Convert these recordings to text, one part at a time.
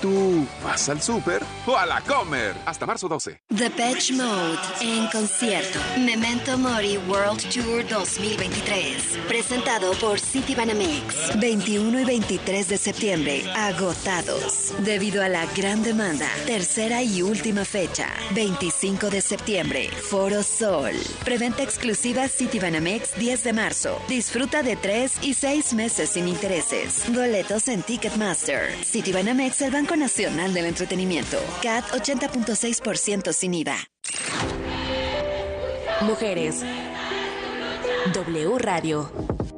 ¿Tú vas al súper o a la comer? Hasta marzo 12. The Beach Mode en concierto. Memento Mori World Tour 2023. Presentado por City Banamex. 21 y 23 de septiembre. Agotados. Debido a la gran demanda. Tercera y última fecha. 25 de septiembre. Foro Sol. Preventa exclusiva City Banamex 10 de marzo. Disfruta de 3 y 6 meses sin intereses. Boletos en Ticketmaster. City Banamex, el Banco Nacional del Entretenimiento. CAT 80.6% sin IVA. Mujeres. W Radio.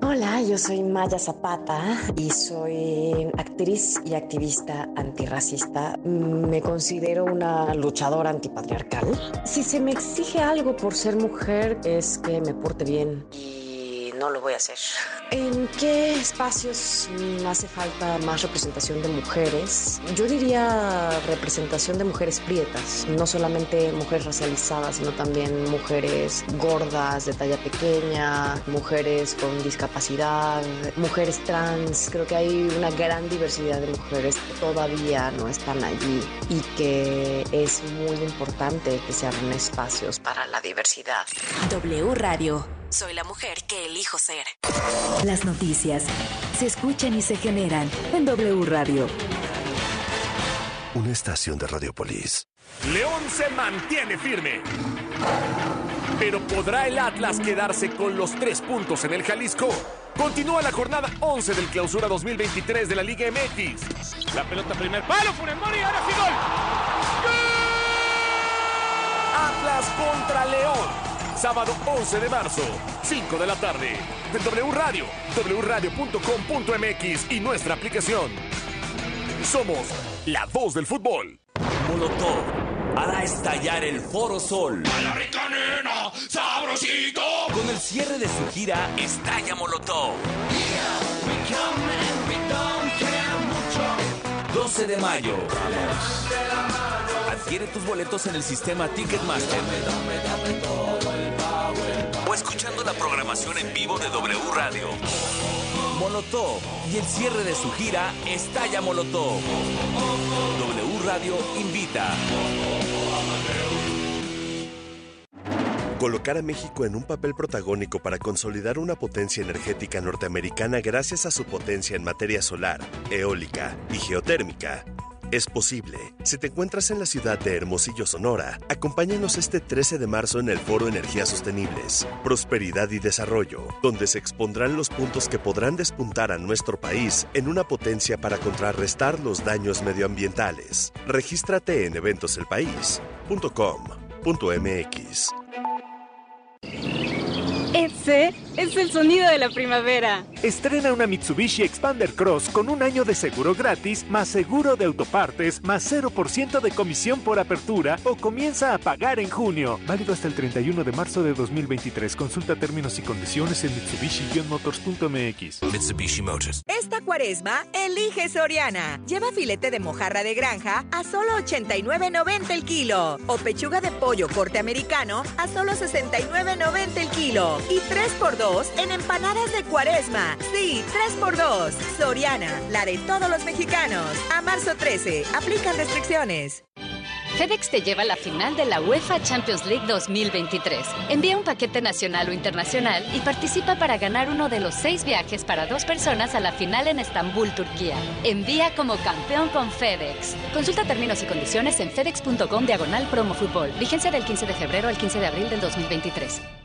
Hola, yo soy Maya Zapata y soy actriz y activista antirracista. Me considero una luchadora antipatriarcal. Si se me exige algo por ser mujer es que me porte bien no lo voy a hacer. ¿En qué espacios hace falta más representación de mujeres? Yo diría representación de mujeres prietas, no solamente mujeres racializadas, sino también mujeres gordas, de talla pequeña, mujeres con discapacidad, mujeres trans. Creo que hay una gran diversidad de mujeres que todavía no están allí y que es muy importante que se abran espacios para la diversidad. W Radio. Soy la mujer que elijo ser. Las noticias se escuchan y se generan en W Radio. Una estación de Radiopolis. León se mantiene firme. Pero ¿podrá el Atlas quedarse con los tres puntos en el Jalisco? Continúa la jornada 11 del clausura 2023 de la Liga MX. La pelota primer palo, Funes Mori, ahora sí gol. Atlas contra León. Sábado 11 de marzo, 5 de la tarde. De W Radio, wradio.com.mx y nuestra aplicación. Somos la voz del fútbol. Molotov hará estallar el Foro Sol. A la rica nena, sabrosito. Con el cierre de su gira, estalla Molotov. 12 de mayo. Adquiere tus boletos en el sistema Ticketmaster. O escuchando la programación en vivo de W Radio. Molotov y el cierre de su gira Estalla Molotov. W Radio invita. Colocar a México en un papel protagónico para consolidar una potencia energética norteamericana gracias a su potencia en materia solar, eólica y geotérmica es posible. Si te encuentras en la ciudad de Hermosillo, Sonora, acompáñanos este 13 de marzo en el Foro Energías Sostenibles, Prosperidad y Desarrollo, donde se expondrán los puntos que podrán despuntar a nuestro país en una potencia para contrarrestar los daños medioambientales. Regístrate en eventoselpaís.com.mx. es el sonido de la primavera. Estrena una Mitsubishi Expander Cross con un año de seguro gratis, más seguro de autopartes, más 0% de comisión por apertura o comienza a pagar en junio. Válido hasta el 31 de marzo de 2023. Consulta términos y condiciones en Mitsubishi-motors.mx. Mitsubishi Motors. Esta cuaresma, elige Soriana. Lleva filete de mojarra de granja a solo 89.90 el kilo. O pechuga de pollo corte americano a solo 69.90 el kilo. Y 3x2 en empanadas de cuaresma. Sí, 3x2. Soriana, la de todos los mexicanos. A marzo 13, aplican restricciones. FedEx te lleva a la final de la UEFA Champions League 2023. Envía un paquete nacional o internacional y participa para ganar uno de los seis viajes para dos personas a la final en Estambul, Turquía. Envía como campeón con FedEx. Consulta términos y condiciones en fedex.com diagonal promo fútbol. Vigencia del 15 de febrero al 15 de abril del 2023.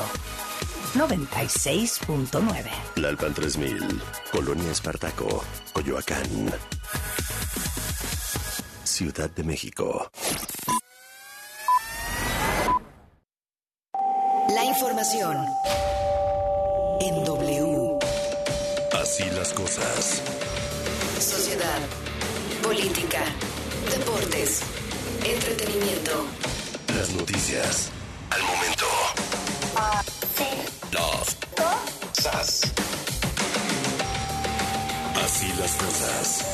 Radio 96.9. Lalpan 3000, Colonia Espartaco, Coyoacán. Ciudad de México. La información en W. Así las cosas. Sociedad, política, deportes, entretenimiento. Las noticias. Al momento. Love. Sas. Así las cosas.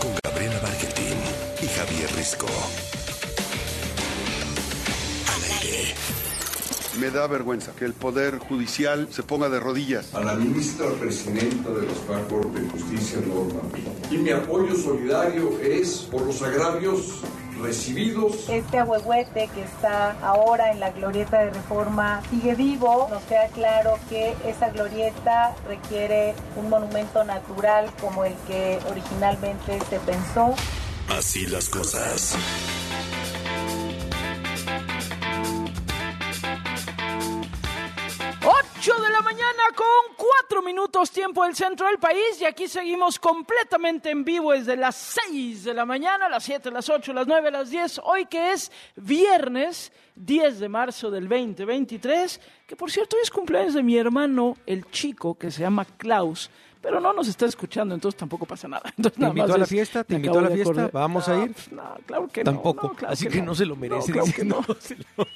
Con Gabriela Barquetín y Javier Risco. Me da vergüenza que el Poder Judicial se ponga de rodillas. A la ministra presidenta de la Suprema Corte de Justicia, Norma. Y mi apoyo solidario es por los agravios recibidos. Este ahuehuete que está ahora en la glorieta de reforma sigue vivo. Nos queda claro que esa glorieta requiere un monumento natural como el que originalmente se pensó. Así las cosas. 8 de la mañana con 4 minutos tiempo del centro del país y aquí seguimos completamente en vivo desde las 6 de la mañana, las 7, las 8, las 9, las 10, hoy que es viernes 10 de marzo del 2023, que por cierto es cumpleaños de mi hermano, el chico que se llama Klaus pero no nos está escuchando, entonces tampoco pasa nada. Entonces, ¿Te invitó a la fiesta? ¿Te invitó a la fiesta? ¿Vamos a ir? No, claro que Tampoco. no. claro Así que, que no. se lo merece. Claro que no. se lo-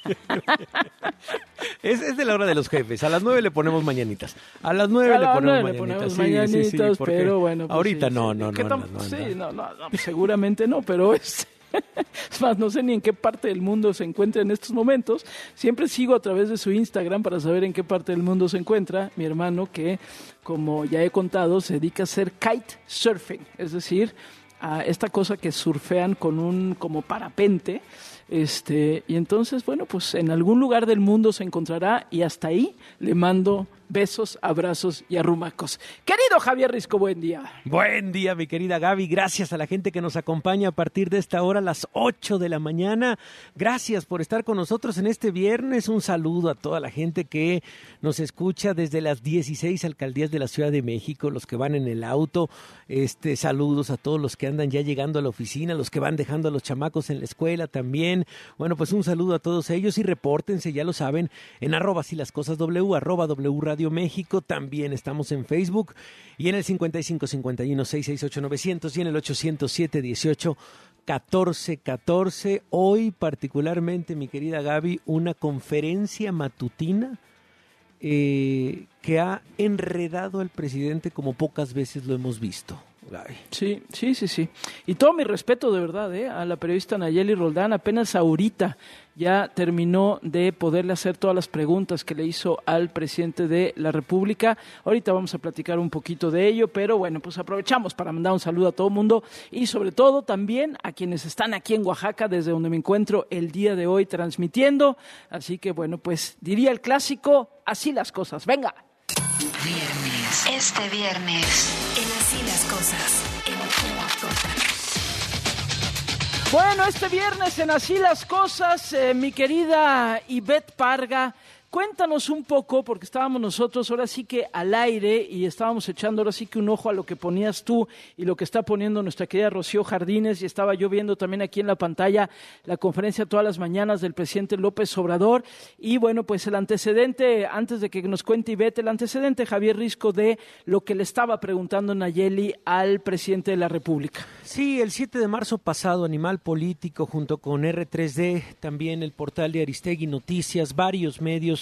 es, es de la hora de los jefes. A las nueve le ponemos mañanitas. A las nueve A le ponemos le mañanitas. ponemos Sí, sí, sí, mañanitas, porque pero bueno. pues ahorita sí, no, sí. no, ¿Qué no, no, Sí, no. no, pues seguramente no, pero es... Es más, no sé ni en qué parte del mundo se encuentra en estos momentos. Siempre sigo a través de su Instagram para saber en qué parte del mundo se encuentra mi hermano que, como ya he contado, se dedica a hacer kite surfing, es decir, a esta cosa que surfean con un como parapente. Este, y entonces, bueno, pues en algún lugar del mundo se encontrará y hasta ahí le mando besos, abrazos y arrumacos. Querido Javier Risco, buen día. Buen día, mi querida Gaby. Gracias a la gente que nos acompaña a partir de esta hora, las 8 de la mañana. Gracias por estar con nosotros en este viernes. Un saludo a toda la gente que nos escucha desde las 16 alcaldías de la Ciudad de México, los que van en el auto. Este, saludos a todos los que andan ya llegando a la oficina, los que van dejando a los chamacos en la escuela también. Bueno, pues un saludo a todos ellos y repórtense, ya lo saben, en arroba si las cosas W, arroba W Radio México. También estamos en Facebook y en el 55 51 668 900 y en el 807 18 14 14. Hoy, particularmente, mi querida Gaby, una conferencia matutina eh, que ha enredado al presidente como pocas veces lo hemos visto. Sí, sí, sí, sí. Y todo mi respeto de verdad ¿eh? a la periodista Nayeli Roldán. Apenas ahorita ya terminó de poderle hacer todas las preguntas que le hizo al presidente de la República. Ahorita vamos a platicar un poquito de ello, pero bueno, pues aprovechamos para mandar un saludo a todo el mundo y sobre todo también a quienes están aquí en Oaxaca, desde donde me encuentro el día de hoy transmitiendo. Así que bueno, pues diría el clásico, así las cosas. Venga. Este viernes. En Así las cosas. En Bueno, este viernes en Así las Cosas, eh, mi querida Ivette Parga, cuéntanos un poco, porque estábamos nosotros ahora sí que al aire y estábamos echando ahora sí que un ojo a lo que ponías tú y lo que está poniendo nuestra querida Rocío Jardines y estaba yo viendo también aquí en la pantalla la conferencia todas las mañanas del presidente López Obrador y bueno, pues el antecedente, antes de que nos cuente Ivette, el antecedente Javier Risco de lo que le estaba preguntando Nayeli al presidente de la República. Sí, el 7 de marzo pasado, Animal Político, junto con R3D, también el portal de Aristegui Noticias, varios medios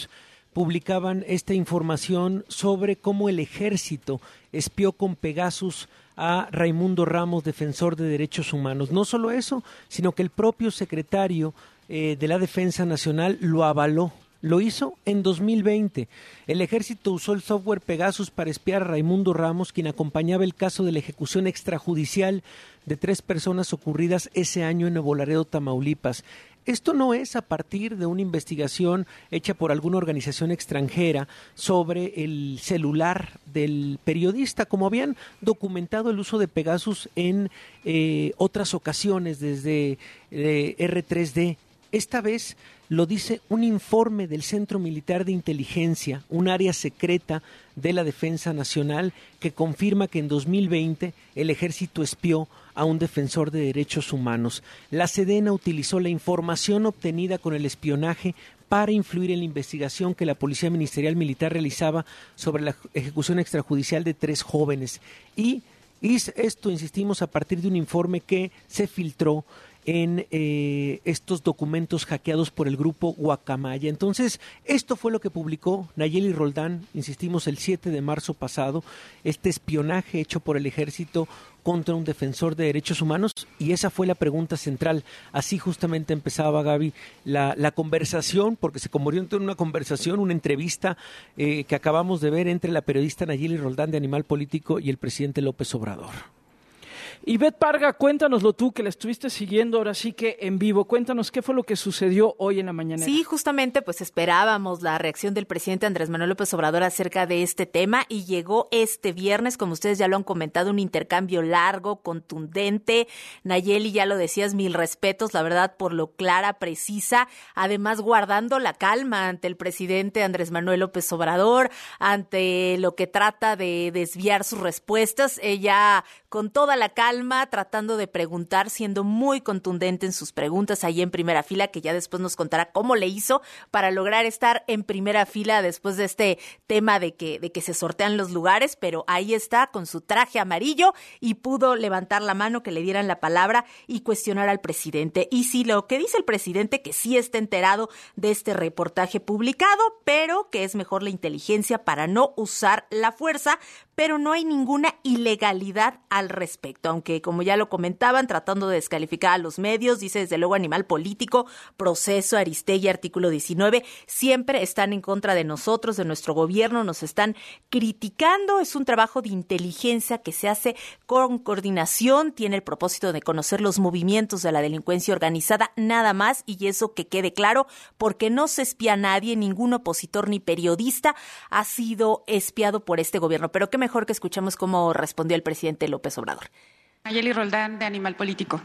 publicaban esta información sobre cómo el ejército espió con Pegasus a Raimundo Ramos, defensor de derechos humanos. No solo eso, sino que el propio secretario eh, de la Defensa Nacional lo avaló. Lo hizo en 2020. El ejército usó el software Pegasus para espiar a Raimundo Ramos, quien acompañaba el caso de la ejecución extrajudicial de tres personas ocurridas ese año en Nuevo Tamaulipas. Esto no es a partir de una investigación hecha por alguna organización extranjera sobre el celular del periodista, como habían documentado el uso de Pegasus en eh, otras ocasiones desde eh, R3D. Esta vez lo dice un informe del Centro Militar de Inteligencia, un área secreta de la Defensa Nacional, que confirma que en 2020 el ejército espió a un defensor de derechos humanos. La Sedena utilizó la información obtenida con el espionaje para influir en la investigación que la Policía Ministerial Militar realizaba sobre la ejecución extrajudicial de tres jóvenes. Y, esto, insistimos, a partir de un informe que se filtró en eh, estos documentos hackeados por el grupo Guacamaya. Entonces, esto fue lo que publicó Nayeli Roldán, insistimos, el 7 de marzo pasado, este espionaje hecho por el ejército contra un defensor de derechos humanos y esa fue la pregunta central. Así justamente empezaba Gaby la, conversación, porque se convirtió en una conversación, una entrevista eh, que acabamos de ver entre la periodista Nayeli Roldán de Animal Político y el presidente López Obrador. Y Bet Parga, cuéntanoslo tú, que la estuviste siguiendo ahora sí que en vivo. Cuéntanos qué fue lo que sucedió hoy en la mañana. Sí, justamente pues esperábamos la reacción del presidente Andrés Manuel López Obrador acerca de este tema y llegó este viernes, como ustedes ya lo han comentado, un intercambio largo, contundente. Nayeli, ya lo decías, mil respetos, la verdad, por lo clara, precisa, además guardando la calma ante el presidente Andrés Manuel López Obrador, ante lo que trata de desviar sus respuestas. Ella con toda la calma, tratando de preguntar, siendo muy contundente en sus preguntas ahí en primera fila, que ya después nos contará cómo le hizo para lograr estar en primera fila después de este tema de que, de que se sortean los lugares, pero ahí está con su traje amarillo y pudo levantar la mano, que le dieran la palabra y cuestionar al presidente. Y si lo que dice el presidente, que sí está enterado de este reportaje publicado, pero que es mejor la inteligencia para no usar la fuerza, pero no hay ninguna ilegalidad al respecto, aunque como ya lo comentaban, tratando de descalificar a los medios, dice desde luego Animal Político, Proceso, Aristegui, artículo 19, siempre están en contra de nosotros, de nuestro gobierno, nos están criticando, es un trabajo de inteligencia que se hace con coordinación, tiene el propósito de conocer los movimientos de la delincuencia organizada, nada más, y eso que quede claro, porque no se espía a nadie, ningún opositor ni periodista ha sido espiado por este gobierno, pero que mejor que escuchemos cómo respondió el presidente López Obrador. Ayeli Roldán, de Animal Político.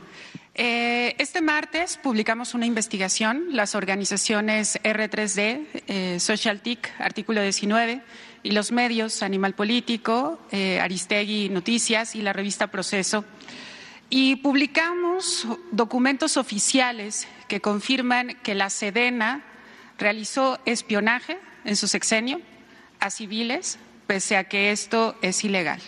Eh, este martes publicamos una investigación, las organizaciones R3D, eh, Social TIC, artículo 19, y los medios Animal Político, eh, Aristegui Noticias y la revista Proceso. Y publicamos documentos oficiales que confirman que la Sedena realizó espionaje en su sexenio a civiles, pese a que esto es ilegal.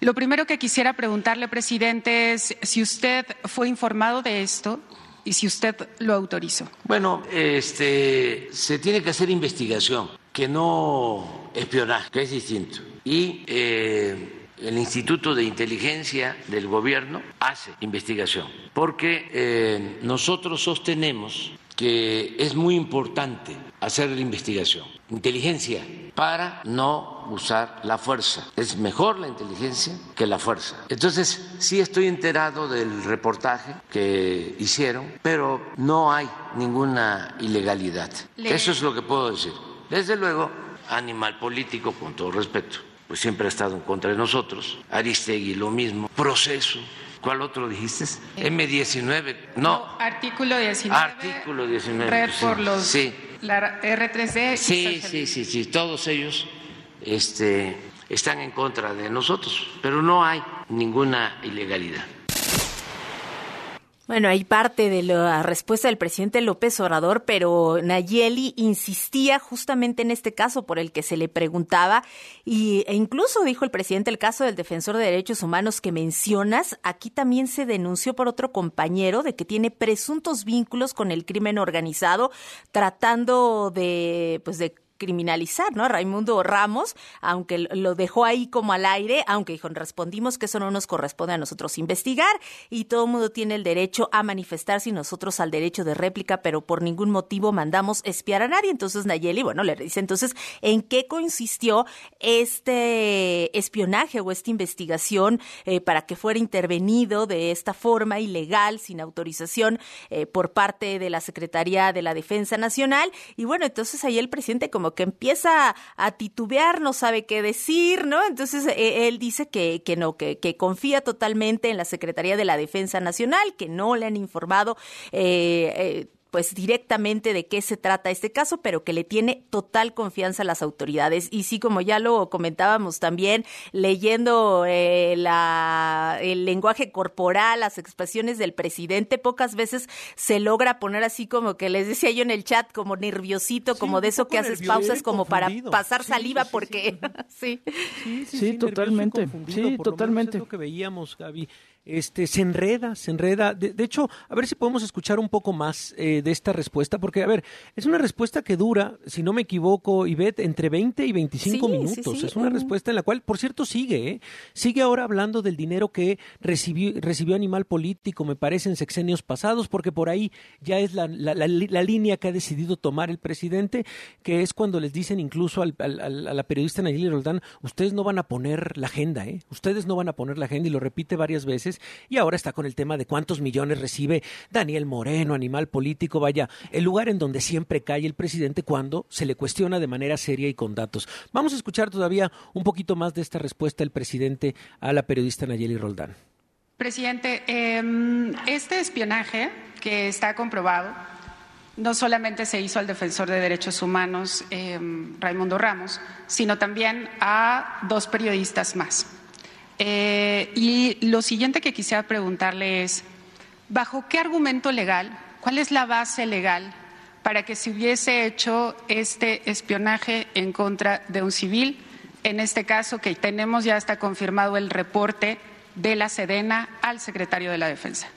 Lo primero que quisiera preguntarle, presidente, es si usted fue informado de esto y si usted lo autorizó. Bueno, este, se tiene que hacer investigación, que no espionaje, que es distinto. Y eh, el Instituto de Inteligencia del Gobierno hace investigación, porque eh, nosotros sostenemos que es muy importante hacer la investigación, inteligencia, para no usar la fuerza. Es mejor la inteligencia que la fuerza. Entonces, sí estoy enterado del reportaje que hicieron, pero no hay ninguna ilegalidad. Eso es lo que puedo decir. Desde luego, animal político, con todo respeto, pues siempre ha estado en contra de nosotros. Aristegui, lo mismo. Proceso ¿Cuál otro dijiste? M19. No. artículo 19. Artículo 19. Red por los. Sí. La R3D. Sí, sí, sí, sí. Todos ellos este, están en contra de nosotros, pero no hay ninguna ilegalidad. Bueno, hay parte de la respuesta del presidente López Obrador, pero Nayeli insistía justamente en este caso por el que se le preguntaba y, e incluso dijo el presidente el caso del defensor de derechos humanos que mencionas, aquí también se denunció por otro compañero de que tiene presuntos vínculos con el crimen organizado, tratando de, pues de criminalizar, ¿no? Raimundo Ramos, aunque lo dejó ahí como al aire, aunque dijo, respondimos que eso no nos corresponde a nosotros investigar y todo el mundo tiene el derecho a manifestarse y nosotros al derecho de réplica, pero por ningún motivo mandamos espiar a nadie. Entonces Nayeli, bueno, le dice entonces, ¿en qué consistió este espionaje o esta investigación eh, para que fuera intervenido de esta forma ilegal, sin autorización eh, por parte de la Secretaría de la Defensa Nacional? Y bueno, entonces ahí el presidente como que empieza a titubear, no sabe qué decir, ¿no? Entonces eh, él dice que, que no, que, que, confía totalmente en la Secretaría de la Defensa Nacional, que no le han informado eh, eh, pues directamente de qué se trata este caso, pero que le tiene total confianza a las autoridades. Y sí, como ya lo comentábamos también, leyendo eh, la, el lenguaje corporal, las expresiones del presidente, pocas veces se logra poner así como que les decía yo en el chat, como nerviosito, como de eso que haces pausas como para pasar saliva, porque sí. Sí, totalmente. Sí, totalmente. Lo que veíamos, Gaby este, se enreda, se enreda. De, hecho, a ver si podemos escuchar un poco más eh, de esta respuesta, porque, a ver, es una respuesta que dura, si no me equivoco, Ivette, entre 20 y 25 minutos. Es una respuesta en la cual, por cierto, sigue, ¿eh? sigue ahora hablando del dinero que recibió, recibió Animal Político, me parece, en sexenios pasados, porque por ahí ya es la, la, la, línea que ha decidido tomar el presidente, que es cuando les dicen incluso al, a la periodista Nayeli Roldán, ustedes no van a poner la agenda, ¿eh? ustedes no van a poner la agenda, y lo repite varias veces y ahora está con el tema de cuántos millones recibe Daniel Moreno, animal político, vaya, el lugar en donde siempre cae el presidente cuando se le cuestiona de manera seria y con datos. Vamos a escuchar todavía un poquito más de esta respuesta del presidente a la periodista Nayeli Roldán. Presidente, em, este espionaje que está comprobado no solamente se hizo al defensor de derechos humanos, em, Raimundo Ramos, sino también a dos periodistas más. Eh, y lo siguiente que quisiera preguntarle es, ¿bajo qué argumento legal, cuál es la base legal para que se hubiese hecho este espionaje en contra de un civil? En este caso, que tenemos ya está confirmado el reporte de la Sedena al secretario de la Defensa.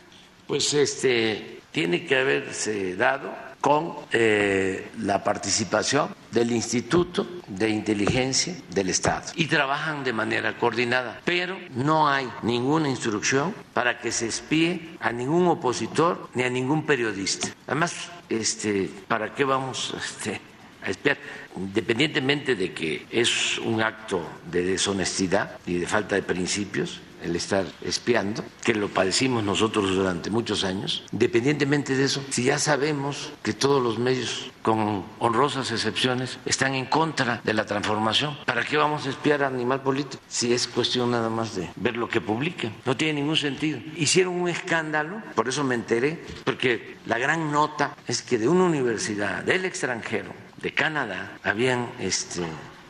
Pues este tiene que haberse dado con eh, la participación del Instituto de Inteligencia del Estado y trabajan de manera coordinada, pero no hay ninguna instrucción para que se espíe a ningún opositor ni a ningún periodista. Además, este, ¿para qué vamos este, a espiar? Independientemente de que es un acto de deshonestidad y de falta de principios, el estar espiando, que lo padecimos nosotros durante muchos años. Independientemente de eso, si ya sabemos que todos los medios, con honrosas excepciones, están en contra de la transformación, ¿para qué vamos a espiar a animal político? Si es cuestión nada más de ver lo que publican. No tiene ningún sentido. Hicieron un escándalo, por eso me enteré, porque la gran nota es que de una universidad del extranjero, de Canadá, habían este,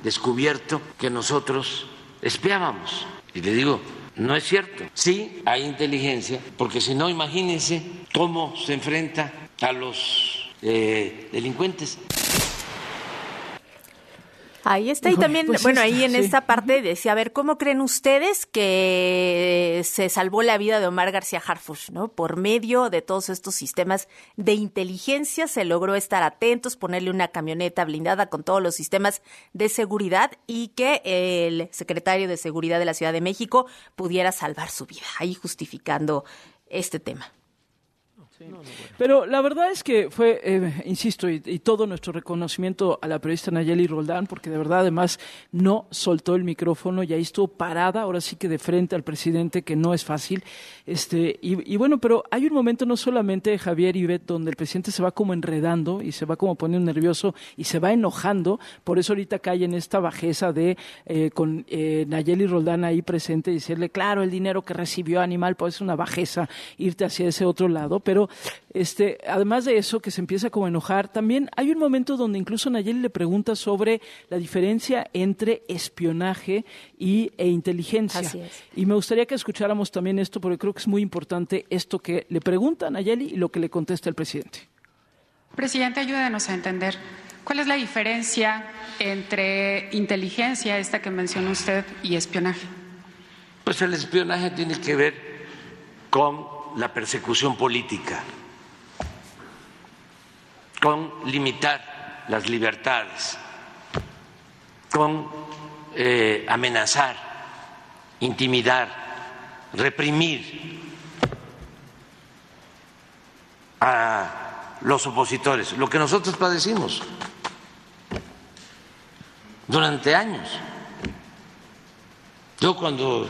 descubierto que nosotros espiábamos. Y le digo, no es cierto. Sí hay inteligencia, porque si no, imagínense cómo se enfrenta a los eh, delincuentes. Ahí está, y también, pues bueno, ahí en esta parte decía, a ver, ¿cómo creen ustedes que se salvó la vida de Omar García Harfush, ¿no? Por medio de todos estos sistemas de inteligencia se logró estar atentos, ponerle una camioneta blindada con todos los sistemas de seguridad y que el secretario de Seguridad de la Ciudad de México pudiera salvar su vida, ahí justificando este tema. Pero la verdad es que fue, eh, insisto, y, todo nuestro reconocimiento a la periodista Nayeli Roldán, porque de verdad además no soltó el micrófono y ahí estuvo parada, ahora sí que de frente al presidente, que no es fácil. Este, y, bueno, pero hay un momento no solamente, Javier y Beth, donde el presidente se va como enredando y se va como poniendo nervioso y se va enojando, por eso ahorita cae en esta bajeza de eh, con eh, Nayeli Roldán ahí presente y decirle, claro, el dinero que recibió Animal, pues es una bajeza irte hacia ese otro lado, pero este, además de eso, que se empieza como a enojar, también hay un momento donde incluso Nayeli le pregunta sobre la diferencia entre espionaje y, e inteligencia. Y me gustaría que escucháramos también esto, porque creo que es muy importante esto que le pregunta a Nayeli y lo que le contesta el presidente. Presidente, ayúdenos a entender. ¿Cuál es la diferencia entre inteligencia, esta que mencionó usted, y espionaje? Pues el espionaje tiene que ver con la persecución política, con limitar las libertades, con eh, amenazar, intimidar, reprimir a los opositores, lo que nosotros padecimos durante años. Yo cuando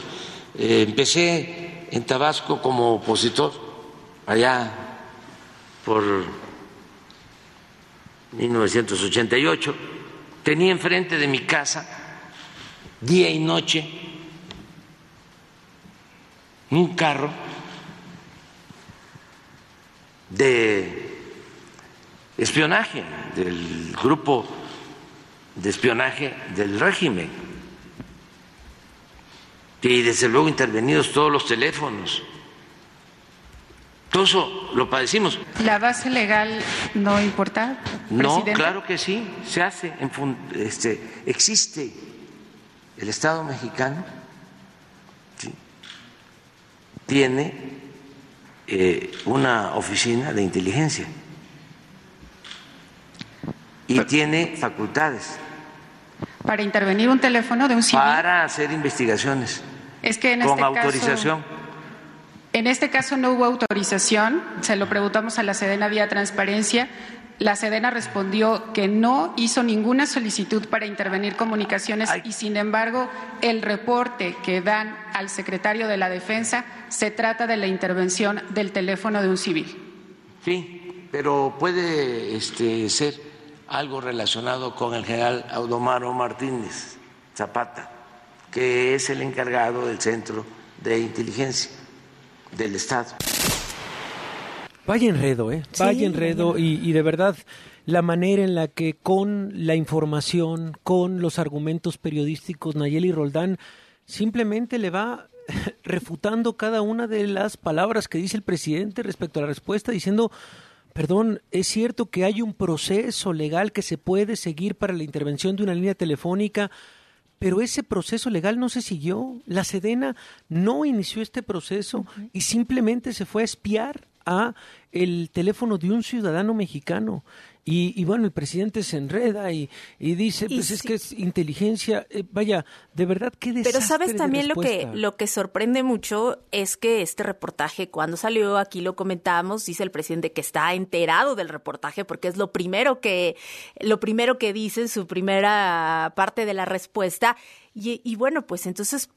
eh, empecé en Tabasco como opositor, allá por 1988, tenía enfrente de mi casa, día y noche, un carro de espionaje, del grupo de espionaje del régimen y desde luego intervenidos todos los teléfonos. Todo eso lo padecimos. ¿La base legal no importa? No, claro que sí, se hace, este, existe el Estado mexicano, tiene eh, una oficina de inteligencia y tiene facultades. Para intervenir un teléfono de un civil. Para hacer investigaciones. Es que en con este autorización. Caso, en este caso no hubo autorización, se lo preguntamos a la Sedena vía transparencia. La Sedena respondió que no hizo ninguna solicitud para intervenir comunicaciones y, sin embargo, el reporte que dan al secretario de la Defensa se trata de la intervención del teléfono de un civil. Sí, pero puede este, ser algo relacionado con el general Audomaro Martínez Zapata, que es el encargado del Centro de Inteligencia del Estado. Vaya enredo, ¿eh? Vaya enredo y, y de verdad la manera en la que con la información, con los argumentos periodísticos, Nayeli Roldán simplemente le va refutando cada una de las palabras que dice el presidente respecto a la respuesta, diciendo, perdón, es cierto que hay un proceso legal que se puede seguir para la intervención de una línea telefónica, pero ese proceso legal no se siguió. La Sedena no inició este proceso y simplemente se fue a espiar a el teléfono de un ciudadano mexicano. Y, y bueno, el presidente se enreda y, y dice, Y pues es que es inteligencia. Eh, vaya, de verdad, qué desastre Pero sabes de también lo que, lo que sorprende mucho es que este reportaje, cuando salió, aquí lo comentábamos, dice el presidente que está enterado del reportaje porque es lo primero que, lo primero que dice en su primera parte de la respuesta. Y, y bueno, pues entonces,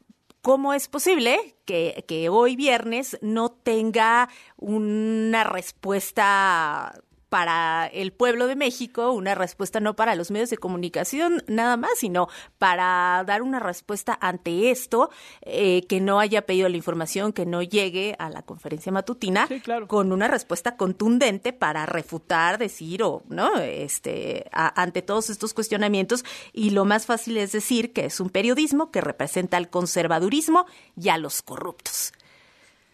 ¿cómo es posible que, que hoy viernes no tenga una respuesta para el pueblo de México, una respuesta no para los medios de comunicación nada más, sino para dar una respuesta ante esto, eh, que no haya pedido la información, que no llegue a la conferencia matutina con una respuesta contundente para refutar, decir o no, este, a- ante todos estos cuestionamientos. Y lo más fácil es decir que es un periodismo que representa al conservadurismo y a los corruptos.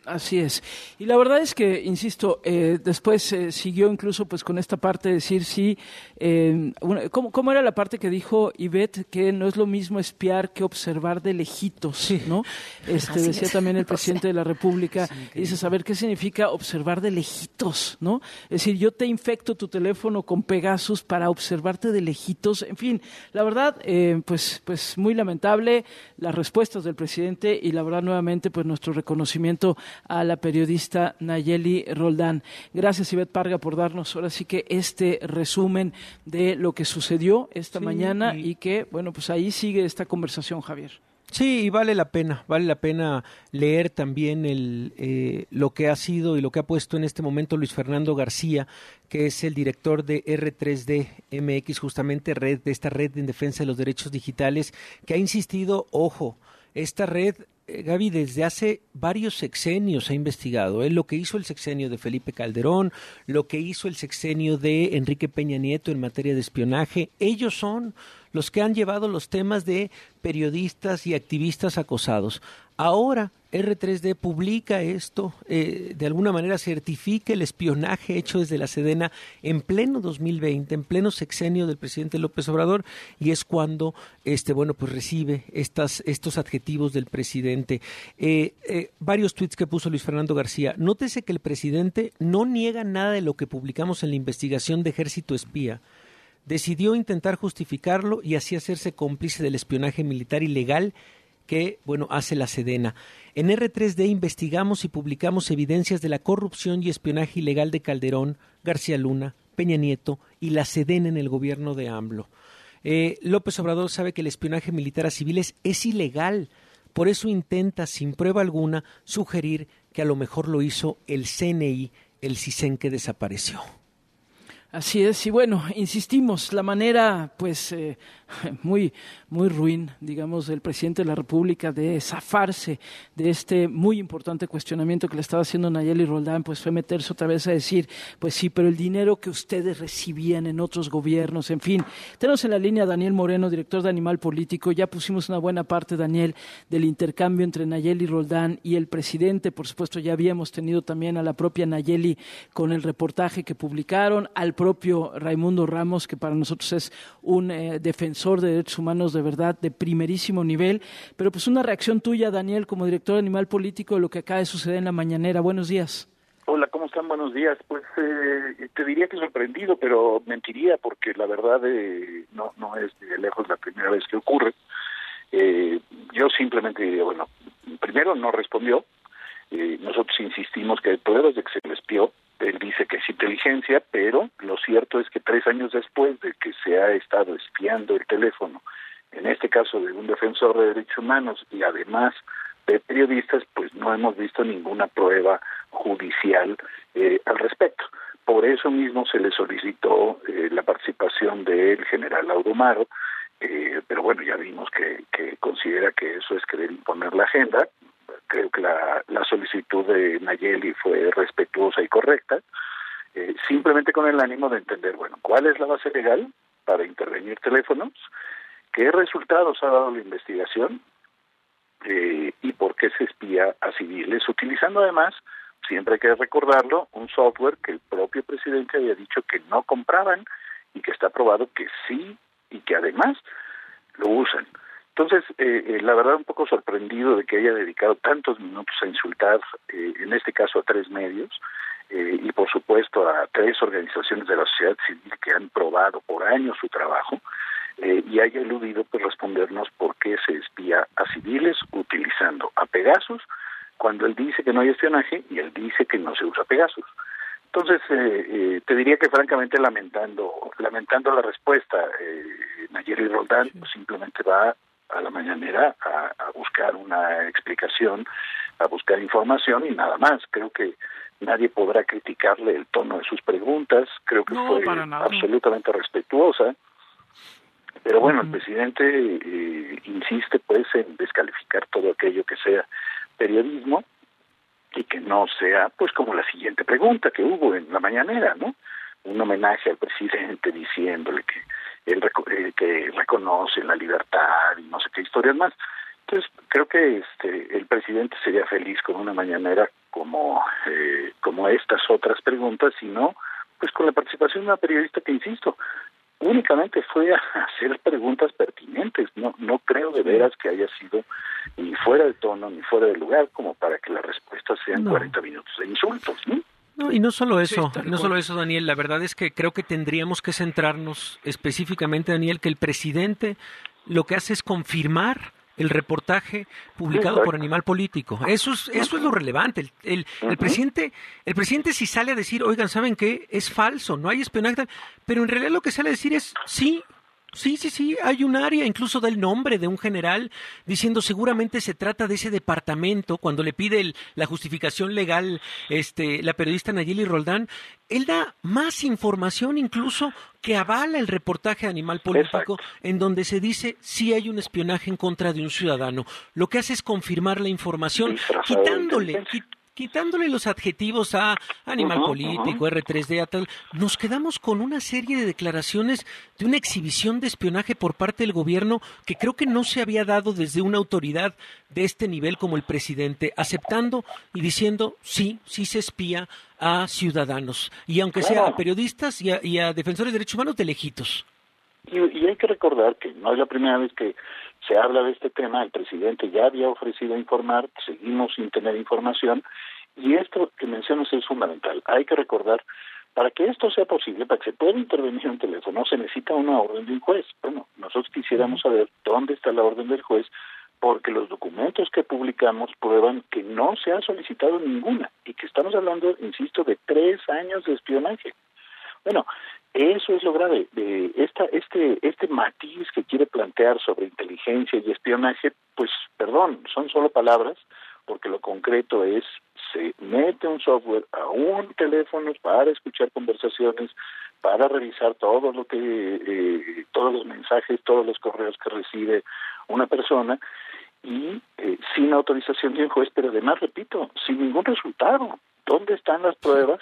Así es. Y la verdad es que, insisto, eh, después eh, siguió incluso pues con esta parte de decir sí, eh, una- ¿cómo, cómo era la parte que dijo Ivette? Que no es lo mismo espiar que observar de lejitos, ¿no? Este, Así decía es. también el presidente de la República, y dice, saber qué significa observar de lejitos, ¿no? Es decir, yo te infecto tu teléfono con Pegasus para observarte de lejitos, en fin, la verdad, eh, pues, pues muy lamentable las respuestas del presidente y la verdad nuevamente pues nuestro reconocimiento a la periodista Nayeli Roldán. Gracias Ivette Parga por darnos ahora sí que este resumen de lo que sucedió esta Sí, mañana y- y que, bueno, pues ahí sigue esta conversación, Javier. Sí, y vale la pena, vale la pena leer también el, eh, lo que ha sido y lo que ha puesto en este momento Luis Fernando García, que es el director de R3D MX, justamente red de esta red en defensa de los derechos digitales, que ha insistido, ojo, esta red Gaby, desde hace varios sexenios ha investigado ¿eh? lo que hizo el sexenio de Felipe Calderón, lo que hizo el sexenio de Enrique Peña Nieto en materia de espionaje. Ellos son los que han llevado los temas de periodistas y activistas acosados. Ahora R3D publica esto, eh, de alguna manera certifica el espionaje hecho desde la Sedena en pleno 2020, en pleno sexenio del presidente López Obrador, y es cuando este bueno pues recibe estas, estos adjetivos del presidente. Eh, eh, varios tweets que puso Luis Fernando García. Nótese que el presidente no niega nada de lo que publicamos en la investigación de Ejército Espía decidió intentar justificarlo y así hacerse cómplice del espionaje militar ilegal que, bueno, hace la Sedena. En R3D investigamos y publicamos evidencias de la corrupción y espionaje ilegal de Calderón, García Luna, Peña Nieto y la Sedena en el gobierno de AMLO. Eh, López Obrador sabe que el espionaje militar a civiles es ilegal, por eso intenta, sin prueba alguna, sugerir que a lo mejor lo hizo el CNI, el CISEN que desapareció. Así es, y bueno, insistimos, la manera, pues, eh, muy, muy ruin, digamos, del presidente de la República de zafarse de este muy importante cuestionamiento que le estaba haciendo Nayeli Roldán, pues fue meterse otra vez a decir, pues sí, pero el dinero que ustedes recibían en otros gobiernos, en fin. Tenemos en la línea a Daniel Moreno, director de Animal Político, ya pusimos una buena parte, Daniel, del intercambio entre Nayeli Roldán y el presidente, por supuesto, ya habíamos tenido también a la propia Nayeli con el reportaje que publicaron, al propio Raimundo Ramos, que para nosotros es un eh, defensor de derechos humanos de verdad de primerísimo nivel. Pero pues una reacción tuya, Daniel, como director de Animal Político, de lo que acaba de suceder en la mañanera. Buenos días. Hola, ¿cómo están? Buenos días. Pues eh, te diría que sorprendido, pero mentiría porque la verdad eh, no, no es de lejos la primera vez que ocurre. Eh, yo simplemente diría, bueno, primero no respondió. Eh, nosotros insistimos que hay pruebas de que se le espió. Él dice que es inteligencia, pero lo cierto es que tres años después de que se ha estado espiando el teléfono, en este caso de un defensor de derechos humanos y además de periodistas, pues no hemos visto ninguna prueba judicial eh, al respecto. Por eso mismo se le solicitó eh, la participación del general Audumaro, eh, pero bueno, ya vimos que, considera que eso es querer imponer la agenda. Creo que la, solicitud de Nayeli fue respetuosa y correcta, eh, simplemente con el ánimo de entender, bueno, cuál es la base legal para intervenir teléfonos, qué resultados ha dado la investigación eh, y por qué se espía a civiles, utilizando además, siempre hay que recordarlo, un software que el propio presidente había dicho que no compraban y que está probado que sí y que además lo usan. Entonces, eh, eh, la verdad, un poco sorprendido de que haya dedicado tantos minutos a insultar, eh, en este caso a tres medios, eh, y por supuesto a tres organizaciones de la sociedad civil que han probado por años su trabajo, eh, y haya eludido pues, respondernos por qué se espía a civiles utilizando a Pegasus, cuando él dice que no hay espionaje y él dice que no se usa Pegasus. Entonces, eh, eh, te diría que francamente lamentando lamentando la respuesta, eh, Nayeli Roldán simplemente va a la mañanera a, a, buscar una explicación, a buscar información y nada más. Creo que nadie podrá criticarle el tono de sus preguntas, creo que no, fue absolutamente respetuosa. Pero bueno, el presidente eh, insiste pues en descalificar todo aquello que sea periodismo y que no sea pues como la siguiente pregunta que hubo en la mañanera, ¿no? Un homenaje al presidente diciéndole que él eh, que reconoce la libertad y no sé qué historias más. Entonces creo que este el presidente sería feliz con una mañanera como eh, como estas otras preguntas, sino pues con la participación de una periodista que insisto únicamente fue a hacer preguntas pertinentes. No, no creo de veras que haya sido ni fuera de tono ni fuera de lugar como para que las respuestas sean no. 40 minutos de insultos. ¿no? No, y no solo eso, sí, no solo eso, Daniel. La verdad es que creo que tendríamos que centrarnos específicamente, Daniel, que el presidente lo que hace es confirmar el reportaje publicado por Animal Político. Eso es, eso es lo relevante. El, el, el, presidente, el presidente si sale a decir, oigan, ¿saben qué? Es falso, no hay espionaje, pero en realidad lo que sale a decir es, sí, Sí, sí, sí, hay un área, incluso da el nombre de un general, diciendo seguramente se trata de ese departamento, cuando le pide el, la justificación legal este, la periodista Nayeli Roldán, él da más información incluso que avala el reportaje de Animal Político, Exacto. en donde se dice si hay un espionaje en contra de un ciudadano. Lo que hace es confirmar la información, quitándole, quitándole los adjetivos a animal uh -huh, político, uh -huh. R3D, a tal, nos quedamos con una serie de declaraciones de una exhibición de espionaje por parte del gobierno que creo que no se había dado desde una autoridad de este nivel como el presidente, aceptando y diciendo sí, sí se espía a ciudadanos, y aunque claro. sea a periodistas y a, y a, defensores de derechos humanos de lejitos. Y, y hay que recordar que no es la primera vez que se habla de este tema, el presidente ya había ofrecido informar, seguimos sin tener información, y esto que mencionas es fundamental. Hay que recordar, para que esto sea posible, para que se pueda intervenir un teléfono, se necesita una orden de un juez. Bueno, nosotros quisiéramos saber dónde está la orden del juez, porque los documentos que publicamos prueban que no se ha solicitado ninguna, y que estamos hablando, insisto, de tres años de espionaje. Bueno, eso es lo grave. De esta, este, este matiz que quiere plantear sobre inteligencia y espionaje, pues, perdón, son solo palabras, porque lo concreto es se mete un software a un teléfono para escuchar conversaciones, para revisar todo lo que, eh, todos los mensajes, todos los correos que recibe una persona y eh, sin autorización de un juez, pero además, repito, sin ningún resultado. ¿Dónde están las pruebas?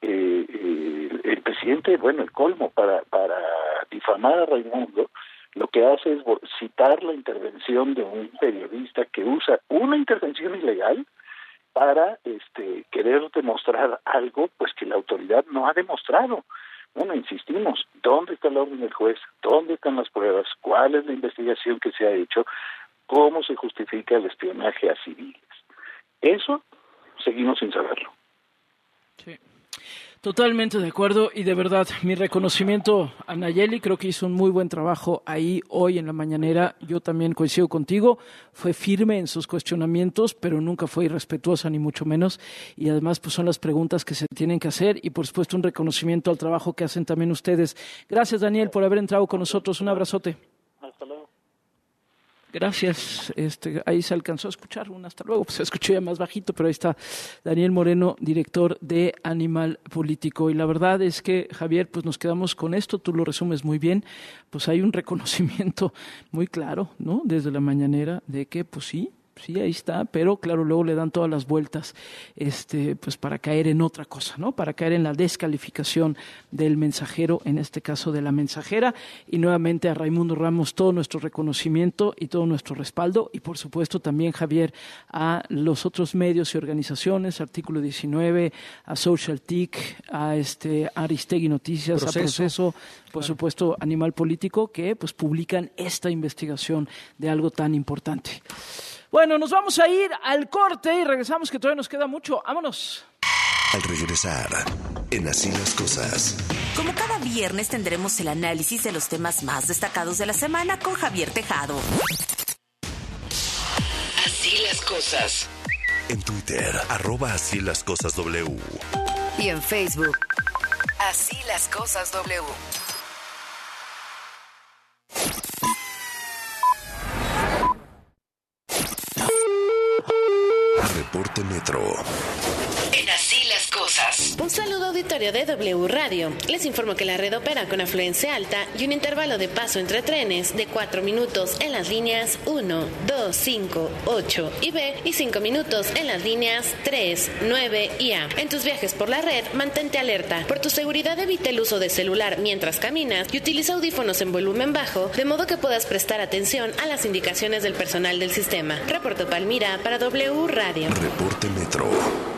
Eh, eh, el presidente, bueno, el colmo para, para difamar a Raimundo, lo que hace es citar la intervención de un periodista que usa una intervención ilegal para este querer demostrar algo pues que la autoridad no ha demostrado Bueno, insistimos, ¿dónde está la orden del juez? ¿Dónde están las pruebas? ¿Cuál es la investigación que se ha hecho? ¿Cómo se justifica el espionaje a civiles? Eso seguimos sin saberlo. Sí. Totalmente de acuerdo y de verdad mi reconocimiento a Nayeli, creo que hizo un muy buen trabajo ahí hoy en la mañanera, yo también coincido contigo, fue firme en sus cuestionamientos, pero nunca fue irrespetuosa ni mucho menos y además pues son las preguntas que se tienen que hacer y por supuesto un reconocimiento al trabajo que hacen también ustedes. Gracias Daniel por haber entrado con nosotros, un abrazote. Gracias. Este, ahí se alcanzó a escuchar un hasta luego. Pues se escuchó ya más bajito, pero ahí está Daniel Moreno, director de Animal Político. Y la verdad es que, Javier, pues nos quedamos con esto. Tú lo resumes muy bien. Pues hay un reconocimiento muy claro, ¿no? Desde la mañanera de que, pues sí, sí, ahí está, pero claro, luego le dan todas las vueltas, este, pues para caer en otra cosa, ¿no? Para caer en la descalificación del mensajero, en este caso de la mensajera, y nuevamente a Raimundo Ramos todo nuestro reconocimiento y todo nuestro respaldo, y por supuesto también Javier a los otros medios y organizaciones, Artículo 19, a Social TIC, a este Aristegui Noticias, Proceso. a Proceso, por supuesto Animal Político, que pues publican esta investigación de algo tan importante. Bueno, nos vamos a ir al corte y regresamos que todavía nos queda mucho. Vámonos. Al regresar, en Así las Cosas. Como cada viernes tendremos el análisis de los temas más destacados de la semana con Javier Tejado. Así las cosas. En Twitter, arroba Así las Cosas W. Y en Facebook. Así las cosas W. Reporte Metro. Cosas. Un saludo auditorio de W Radio. Les informo que la red opera con afluencia alta y un intervalo de paso entre trenes de 4 minutos en las líneas 1, 2, 5, 8 y B y 5 minutos en las líneas 3, 9 y A. En tus viajes por la red, mantente alerta. Por tu seguridad evita el uso de celular mientras caminas y utiliza audífonos en volumen bajo, de modo que puedas prestar atención a las indicaciones del personal del sistema. Reporto Palmira para W Radio. Reporte Metro.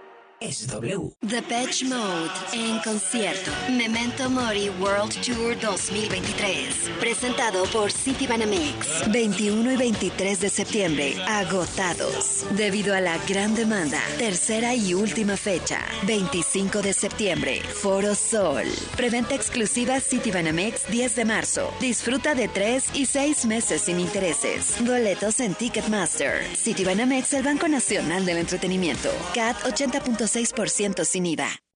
Es W. The Patch Mode en concierto. Memento Mori World Tour 2023. Presentado por City Banamex. 21 y 23 de septiembre. Agotados. Debido a la gran demanda. Tercera y última fecha. 25 de septiembre. Foro Sol. Preventa exclusiva City Banamex 10 de marzo. Disfruta de 3 y 6 meses sin intereses. Boletos en Ticketmaster. City Banamex, el Banco Nacional del Entretenimiento. CAT 80.6% sin IVA.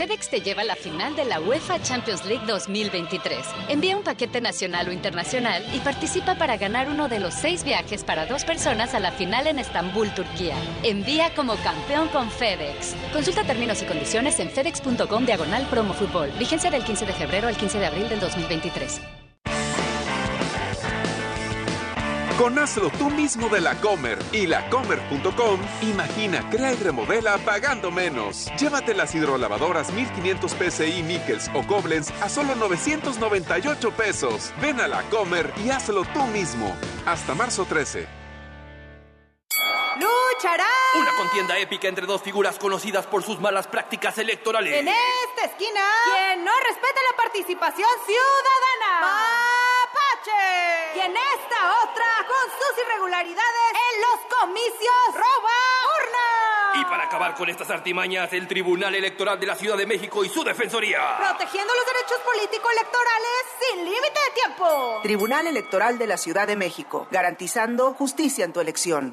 FedEx te lleva a la final de la UEFA Champions League 2023. Envía un paquete nacional o internacional y participa para ganar uno de los seis viajes para dos personas a la final en Estambul, Turquía. Envía como campeón con FedEx. Consulta términos y condiciones en fedex.com diagonal promo fútbol. Vigencia del 15 de febrero al 15 de abril del 2023. Con Hazlo tú mismo de la Comer y lacomer.com, imagina, crea y remodela pagando menos. Llévate las hidrolavadoras 1500 PSI Nickels o Koblenz a solo 998 pesos. Ven a la Comer y hazlo tú mismo. Hasta marzo 13. ¡Luchará! Una contienda épica entre dos figuras conocidas por sus malas prácticas electorales. En esta esquina, quien no respeta la participación ciudadana. ¡Mapache! Y en esta otra, con sus irregularidades en los comicios, roba urna. Y para acabar con estas artimañas, el Tribunal Electoral de la Ciudad de México y su Defensoría. Protegiendo los derechos político-electorales sin límite de tiempo. Tribunal Electoral de la Ciudad de México, garantizando justicia en tu elección.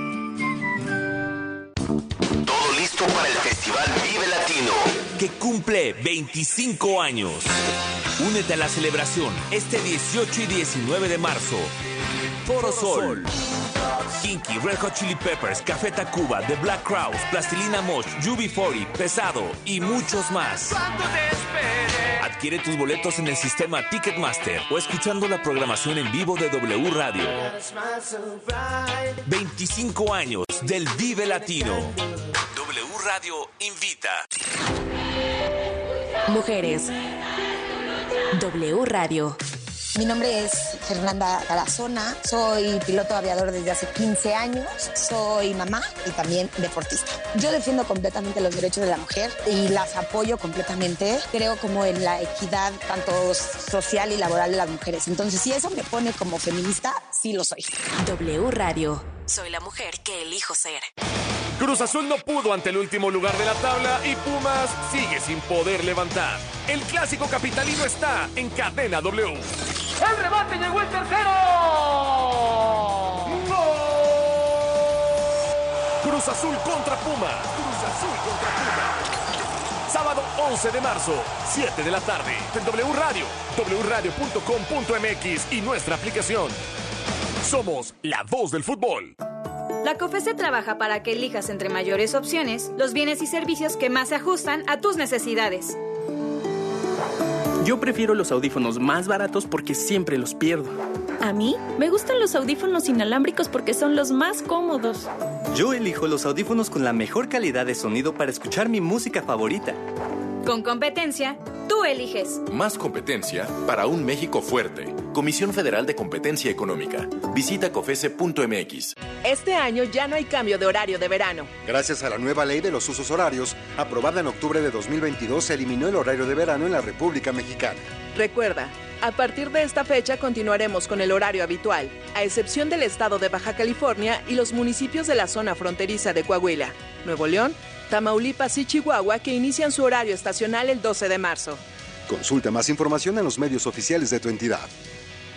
Cumple 25 años. Únete a la celebración este 18 y 19 de marzo. Foro Sol. Kinky, Red Hot Chili Peppers, Café Tacuba, The Black Crowes, Plastilina Mosh, UB40, Pesado y muchos más. Adquiere tus boletos en el sistema Ticketmaster o escuchando la programación en vivo de W Radio. 25 años del Vive Latino. W Radio invita. Mujeres. W Radio. Mi nombre es Fernanda Tarazona, soy piloto aviador desde hace 15 años, soy mamá y también deportista. Yo defiendo completamente los derechos de la mujer y las apoyo completamente. Creo como en la equidad tanto social y laboral de las mujeres. Entonces, si eso me pone como feminista, sí lo soy. W Radio. Soy la mujer que elijo ser. Cruz Azul no pudo ante el último lugar de la tabla y Pumas sigue sin poder levantar. El clásico capitalino está en cadena W. El remate llegó el tercero. Cruz Azul contra Pumas. Cruz Azul contra Pumas. Sábado 11 de marzo, 7 de la tarde, en W Radio, wradio.com.mx y nuestra aplicación. Somos la voz del fútbol. La COFESE trabaja para que elijas entre mayores opciones los bienes y servicios que más se ajustan a tus necesidades. Yo prefiero los audífonos más baratos porque siempre los pierdo. A mí me gustan los audífonos inalámbricos porque son los más cómodos. Yo elijo los audífonos con la mejor calidad de sonido para escuchar mi música favorita. Con competencia, tú eliges. Más competencia para un México fuerte. Comisión Federal de Competencia Económica. Visita cofese.mx. Este año ya no hay cambio de horario de verano. Gracias a la nueva ley de los usos horarios, aprobada en octubre de 2022, se eliminó el horario de verano en la República Mexicana. Recuerda, a partir de esta fecha continuaremos con el horario habitual, a excepción del estado de Baja California y los municipios de la zona fronteriza de Coahuila, Nuevo León, Tamaulipas y Chihuahua que inician su horario estacional el 12 de marzo. Consulta más información en los medios oficiales de tu entidad.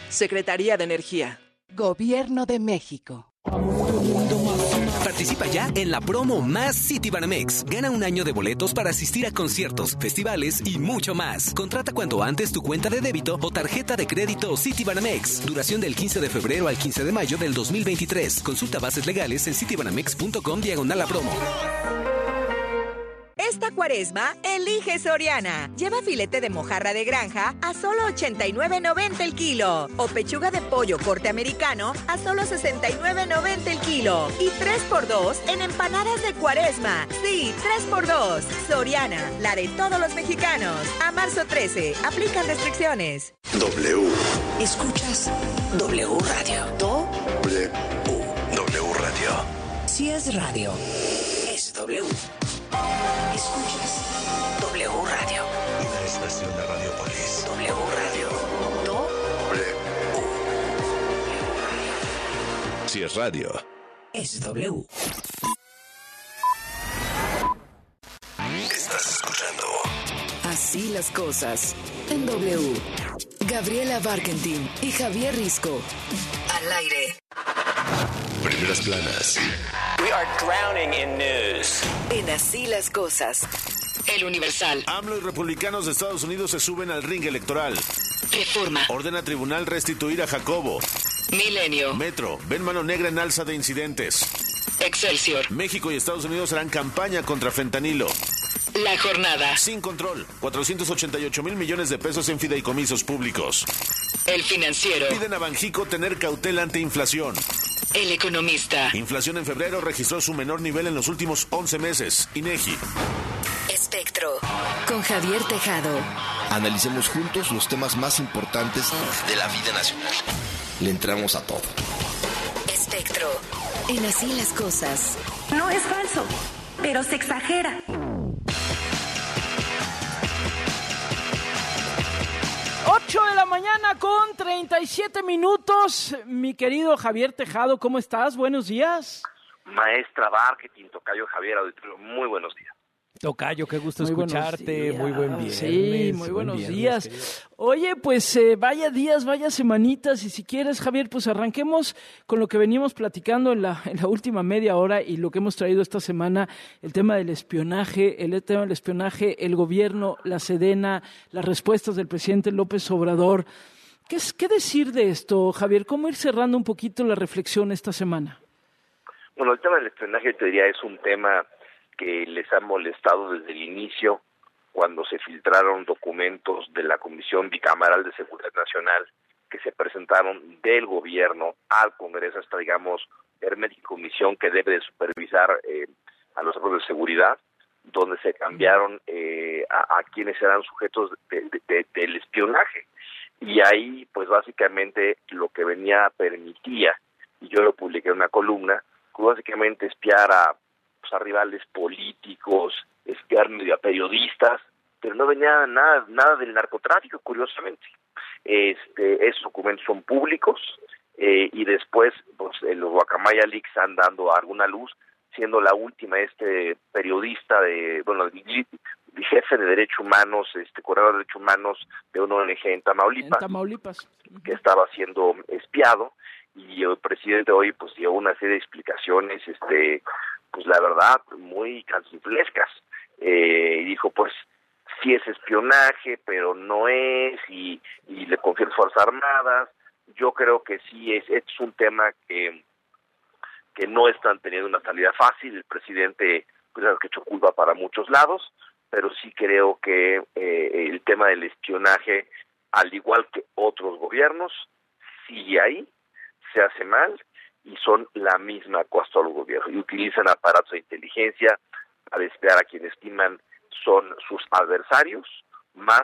Secretaría de Energía. Gobierno de México. Participa ya en la promo Más City Banamex. Gana un año de boletos para asistir a conciertos, festivales y mucho más. Contrata cuanto antes tu cuenta de débito o tarjeta de crédito City Banamex. Duración del 15 de febrero al 15 de mayo del 2023. Consulta bases legales en citybanamex.com diagonal a promo. Esta cuaresma, elige Soriana. Lleva filete de mojarra de granja a solo 89.90 el kilo. O pechuga de pollo corte americano a solo 69.90 el kilo. Y 3x2 en empanadas de cuaresma. Sí, 3x2. Soriana, la de todos los mexicanos. A marzo 13, aplican restricciones. W. Escuchas W Radio. W. W Radio. Si es radio, es W. Escuchas W Radio. Una estación de Radiopolis. W Radio. W. Si es radio. Es W. Estás escuchando. Así las cosas. En W. Gabriela Barkentin y Javier Risco. Al aire. Primeras planas. We are drowning in news. En Así las cosas. El Universal. AMLO y republicanos de Estados Unidos se suben al ring electoral. Reforma. Ordena tribunal restituir a Jacobo. Milenio. Metro. Ven mano negra en alza de incidentes. Excelsior. México y Estados Unidos harán campaña contra fentanilo. La jornada. Sin control. 488 mil millones de pesos en fideicomisos públicos. El financiero. Piden a Banjico tener cautela ante inflación. El economista. Inflación en febrero registró su menor nivel en los últimos 11 meses. INEGI. Espectro. Con Javier Tejado. Analicemos juntos los temas más importantes de la vida nacional. Le entramos a todo. Espectro. En Así las cosas. No es falso, pero se exagera. Ocho de la mañana con 37 minutos. Mi querido Javier Tejado, ¿cómo estás? Buenos días. Maestra Marketing, Tocayo Javier Auditorio, muy buenos días. Tocayo, qué gusto escucharte. Muy buen día. Sí, muy buenos días. Oye, pues eh, vaya días, vaya semanitas. Y si quieres, Javier, pues arranquemos con lo que veníamos platicando en la, en la última media hora y lo que hemos traído esta semana, el tema del espionaje, el tema del espionaje, el gobierno, la Sedena, las respuestas del presidente López Obrador. ¿Qué, es, ¿Qué decir de esto, Javier? ¿Cómo ir cerrando un poquito la reflexión esta semana? Bueno, el tema del espionaje, te diría, es un tema que les ha molestado desde el inicio cuando se filtraron documentos de la Comisión Bicameral de Seguridad Nacional que se presentaron del gobierno al Congreso, esta, digamos, hermética comisión que debe de supervisar eh, a los órganos de seguridad, donde se cambiaron eh, a, quienes eran sujetos del espionaje. Y ahí, pues básicamente, lo que venía permitía, y yo lo publiqué en una columna, básicamente espiar a pues, a rivales políticos, a periodistas, pero no venía nada, nada del narcotráfico, curiosamente. Este, esos documentos son públicos eh, y después pues, los Guacamaya Leaks están dando alguna luz, siendo la última este periodista de, bueno, jefe de derechos humanos, este corredor de derechos humanos de una ONG en Tamaulipas, en Tamaulipas. que estaba siendo espiado y el presidente hoy pues dio una serie de explicaciones este pues la verdad, muy canciflescas. Eh, y dijo, pues, sí es espionaje, pero no es, y, y le confío Fuerzas Armadas. Yo creo que sí es, es un tema que, que no están teniendo una salida fácil. El presidente, pues, ha hecho culpa para muchos lados, pero sí creo que eh, el tema del espionaje, al igual que otros gobiernos, sigue ahí, se hace mal y son la misma costa los gobiernos y utilizan aparatos de inteligencia para espiar a quienes estiman son sus adversarios más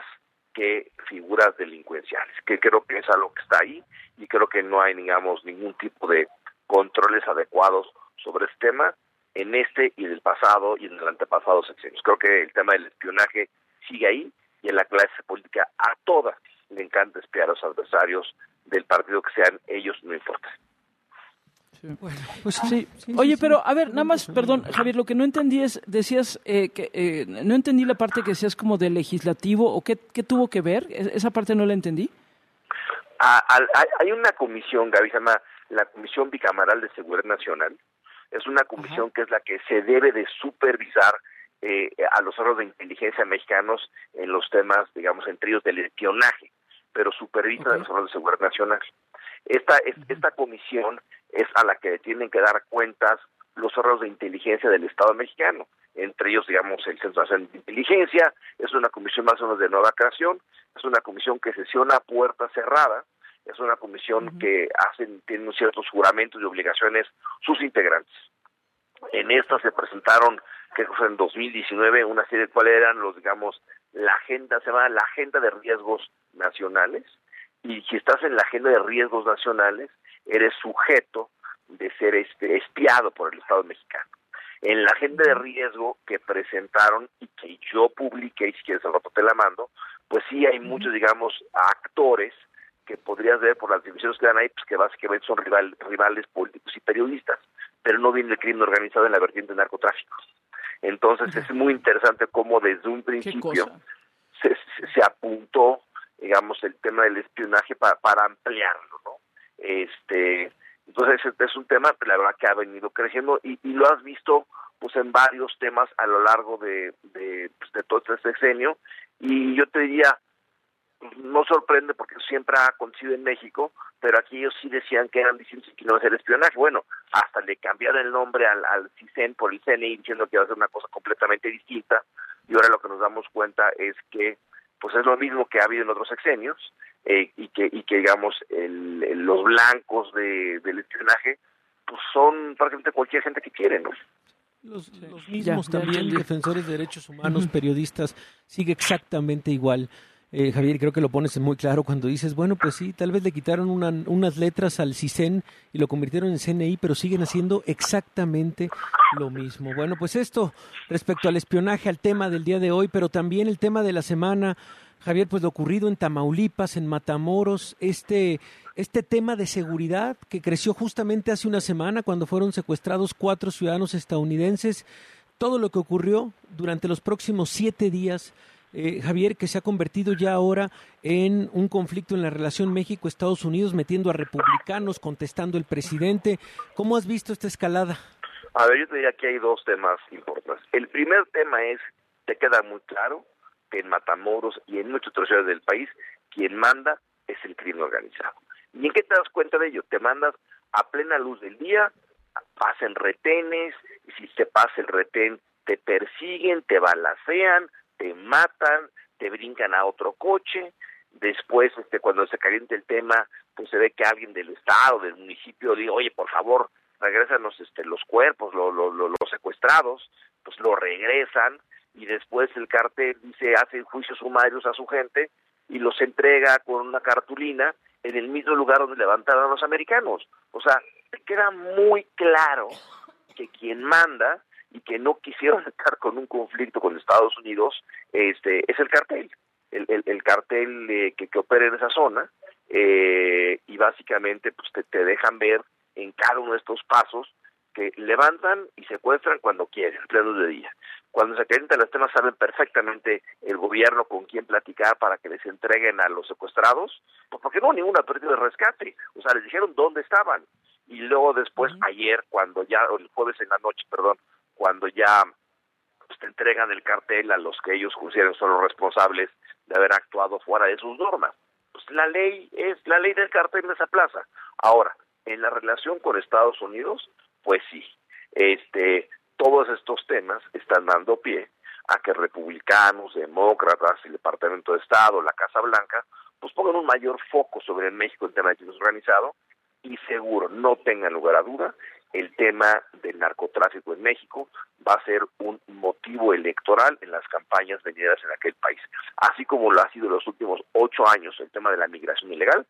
que figuras delincuenciales, que creo que es algo que está ahí y creo que no hay, digamos, ningún tipo de controles adecuados sobre este tema en este y en el pasado y en el antepasado sexenios. Creo que el tema del espionaje sigue ahí y en la clase política a todas le encanta espiar a los adversarios del partido que sean ellos, no importa. Bueno, pues sí. Oye, pero a ver, nada más, perdón, Javier, lo que no entendí es, decías eh, que eh, no entendí la parte que decías como de legislativo o qué, qué tuvo que ver, esa parte no la entendí. Ah, hay una comisión, Gaby, se llama la Comisión Bicameral de Seguridad Nacional. Es una comisión que es la que se debe de supervisar eh, a los órganos de inteligencia mexicanos en los temas, digamos, entre ellos del espionaje, pero supervisa a los órganos de seguridad nacional. Esta, esta comisión es a la que tienen que dar cuentas los órganos de inteligencia del Estado mexicano, entre ellos, digamos, el Centro Nacional de Inteligencia, es una comisión más o menos de nueva creación, es una comisión que sesiona a puerta cerrada, es una comisión que hacen, tienen ciertos juramentos y obligaciones sus integrantes. En esta se presentaron, que fue en 2019, una serie de cuáles eran los, digamos, la agenda, se llama la agenda de riesgos nacionales, y si estás en la agenda de riesgos nacionales, eres sujeto de ser este, espiado por el Estado mexicano. En la agenda de riesgo que presentaron y que yo publiqué, y si quieres al rato te la mando, pues sí hay muchos, digamos, actores que podrías ver por las divisiones que dan ahí, pues que básicamente son rival, rivales políticos y periodistas, pero no viene el crimen organizado en la vertiente de narcotráfico. Entonces es muy interesante cómo desde un principio se, se apuntó digamos, el tema del espionaje para, para ampliarlo, ¿no? Este, entonces es un tema, la verdad, que ha venido creciendo y, lo has visto pues en varios temas a lo largo de, de, pues, de todo este sexenio y yo te diría, no sorprende porque siempre ha acontecido en México, pero aquí ellos sí decían que eran distintos y que no iba a ser espionaje. Bueno, hasta le cambiaron el nombre al, al CISEN por el CNI diciendo que iba a ser una cosa completamente distinta y ahora lo que nos damos cuenta es que pues es lo mismo que ha habido en otros sexenios eh, y que y que digamos los blancos de, del espionaje pues son prácticamente cualquier gente que quiere, ¿no? Los, mismos también defensores de derechos humanos, periodistas, sigue exactamente igual. Eh, Javier, creo que lo pones muy claro cuando dices, bueno, pues sí, tal vez le quitaron unas letras al CISEN y lo convirtieron en CNI, pero siguen haciendo exactamente lo mismo. Bueno, pues esto respecto al espionaje, al tema del día de hoy, pero también el tema de la semana, Javier, pues lo ocurrido en Tamaulipas, en Matamoros, este, este tema de seguridad que creció justamente hace una semana cuando fueron secuestrados cuatro ciudadanos estadounidenses todo lo que ocurrió durante los próximos siete días, eh, Javier, que se ha convertido ya ahora en un conflicto en la relación México-Estados Unidos, metiendo a republicanos, contestando el presidente. ¿Cómo has visto esta escalada? A ver, yo te diría que hay dos temas importantes. El primer tema es, te queda muy claro que en Matamoros y en muchas otras ciudades del país, quien manda es el crimen organizado. ¿Y en qué te das cuenta de ello? Te mandas a plena luz del día, pasen retenes, y si se pasa el retén, te persiguen, te balacean, te matan, te brincan a otro coche, después este cuando se caliente el tema, pues se ve que alguien del estado, del municipio dice, oye, por favor, regresanos este, los cuerpos, lo, los secuestrados, pues lo regresan y después el cartel dice, hace juicios sumarios a su gente y los entrega con una cartulina en el mismo lugar donde levantaron a los americanos. O sea, queda muy claro que quien manda y que no quisieron estar con un conflicto con Estados Unidos este es el cartel el, el, cartel eh, que, que opera en esa zona eh, y básicamente pues te, te, dejan ver en cada uno de estos pasos que levantan y secuestran cuando quieren, pleno de día. Cuando se calientan los temas saben perfectamente el gobierno con quién platicar para que les entreguen a los secuestrados, pues porque no hubo ninguna pérdida de rescate, o sea, les dijeron dónde estaban. Y luego después, ayer, cuando ya, el jueves en la noche, perdón, cuando ya pues, te entregan el cartel a los que ellos consideran son los responsables de haber actuado fuera de sus normas. Pues la ley es la ley del cartel de esa plaza. Ahora, en la relación con Estados Unidos, pues sí, este, todos estos temas están dando pie a que republicanos, demócratas, el Departamento de Estado, la Casa Blanca, pues pongan un mayor foco sobre el México en tema de organizado y seguro, no tengan lugar a duda, el tema del narcotráfico en México va a ser un motivo electoral en las campañas venideras en aquel país. Así como lo ha sido en los últimos ocho años el tema de la migración ilegal,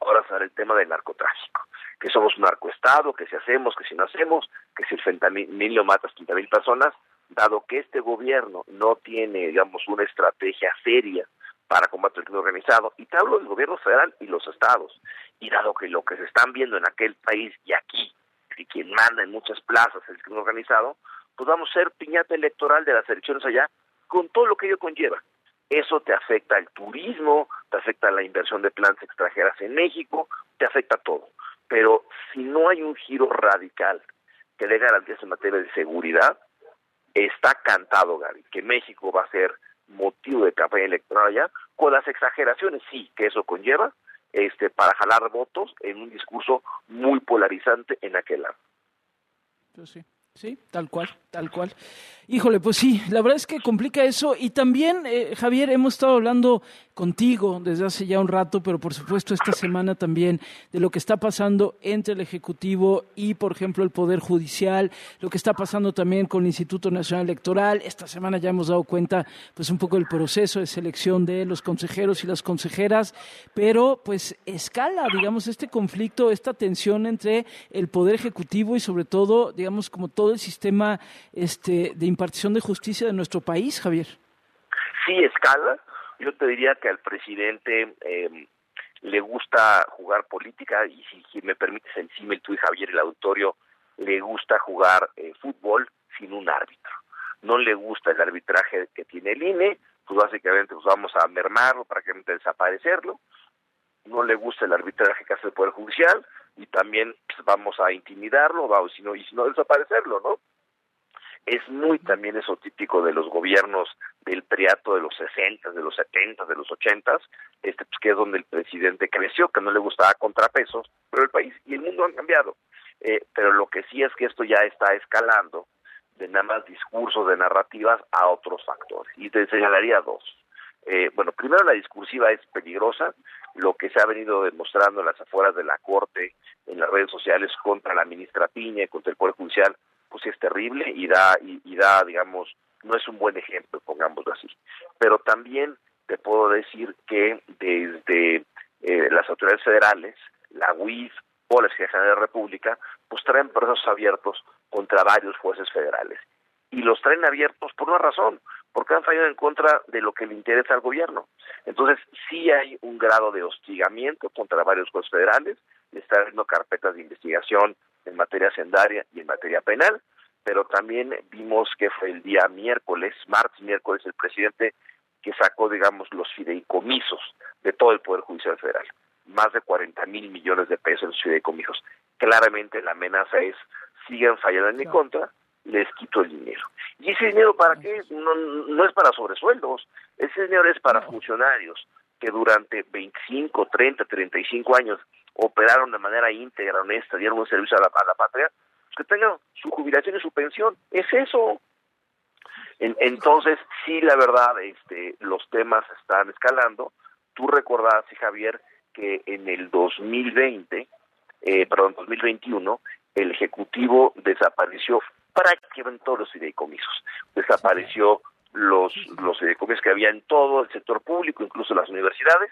ahora será el tema del narcotráfico. Que somos un narcoestado, que si hacemos, que si no hacemos, que si el fentanilo mata a 30 mil personas, dado que este gobierno no tiene, digamos, una estrategia seria para combatir el crimen organizado, y te hablo del gobierno federal y los estados, y dado que lo que se están viendo en aquel país y aquí y quien manda en muchas plazas el crimen organizado, pues vamos a ser piñata electoral de las elecciones allá con todo lo que ello conlleva. Eso te afecta al turismo, te afecta a la inversión de plantas extranjeras en México, te afecta a todo. Pero si no hay un giro radical que dé garantías en materia de seguridad, está cantado, Gary, que México va a ser motivo de campaña electoral allá, con las exageraciones, sí, que eso conlleva, este, para jalar votos en un discurso muy polarizante en aquel lado. Sí. Sí, tal cual, tal cual. Híjole, pues sí, la verdad es que complica eso. Y también, eh, Javier, hemos estado hablando contigo desde hace ya un rato, pero por supuesto esta semana también, de lo que está pasando entre el Ejecutivo y, por ejemplo, el Poder Judicial, lo que está pasando también con el Instituto Nacional Electoral. Esta semana ya hemos dado cuenta, pues, un poco del proceso de selección de los consejeros y las consejeras, pero, pues, escala, digamos, este conflicto, esta tensión entre el Poder Ejecutivo y, sobre todo, digamos, como todo el sistema este, de impartición de justicia de nuestro país, Javier. Sí, escala. Yo te diría que al presidente em, le gusta jugar política y si, me permites el tú y Javier el auditorio, le gusta jugar eh, fútbol sin un árbitro. No le gusta el arbitraje que tiene el INE, pues básicamente pues vamos a mermarlo, prácticamente desaparecerlo. No le gusta el arbitraje que hace el Poder Judicial y también pues, vamos a intimidarlo, vamos, no, y si no desaparecerlo, ¿no? Es muy también eso típico de los gobiernos del priato de los 60, de los 70, de los 80, este, pues, que es donde el presidente creció, que no le gustaba contrapesos, pero el país y el mundo han cambiado. Eh, pero lo que sí es que esto ya está escalando de nada más discursos, de narrativas a otros factores. Y te señalaría dos. Eh, bueno, primero la discursiva es peligrosa, lo que se ha venido demostrando en las afueras de la Corte, en las redes sociales contra la ministra Piña, contra el Poder Judicial, pues es terrible y da, y, da, digamos, no es un buen ejemplo, pongámoslo así. Pero también te puedo decir que desde eh, las autoridades federales, la UIF o la Secretaría de la República, pues traen procesos abiertos contra varios jueces federales. Y los traen abiertos por una razón, porque han fallado en contra de lo que le interesa al gobierno. Entonces, sí hay un grado de hostigamiento contra varios jueces federales, está habiendo carpetas de investigación en materia sendaria y en materia penal, pero también vimos que fue el día miércoles, martes, miércoles, el presidente que sacó, digamos, los fideicomisos de todo el Poder Judicial Federal. Más de 40 mil millones de pesos en los fideicomisos. Claramente la amenaza es, sigan fallando en mi contra, les quito el dinero. ¿Y ese dinero para qué? No, no es para sobresueldos, ese dinero es para funcionarios que durante 25, 30, 35 años operaron de manera íntegra, honesta, dieron un servicio a la, a la patria, pues que tengan su jubilación y su pensión. Es eso. entonces, sí, la verdad, este, los temas están escalando. Tú recordás, Javier, que en el 2020, eh, perdón, 2021, el Ejecutivo desapareció prácticamente todos los fideicomisos. Desapareció los, los fideicomisos que había en todo el sector público, incluso las universidades,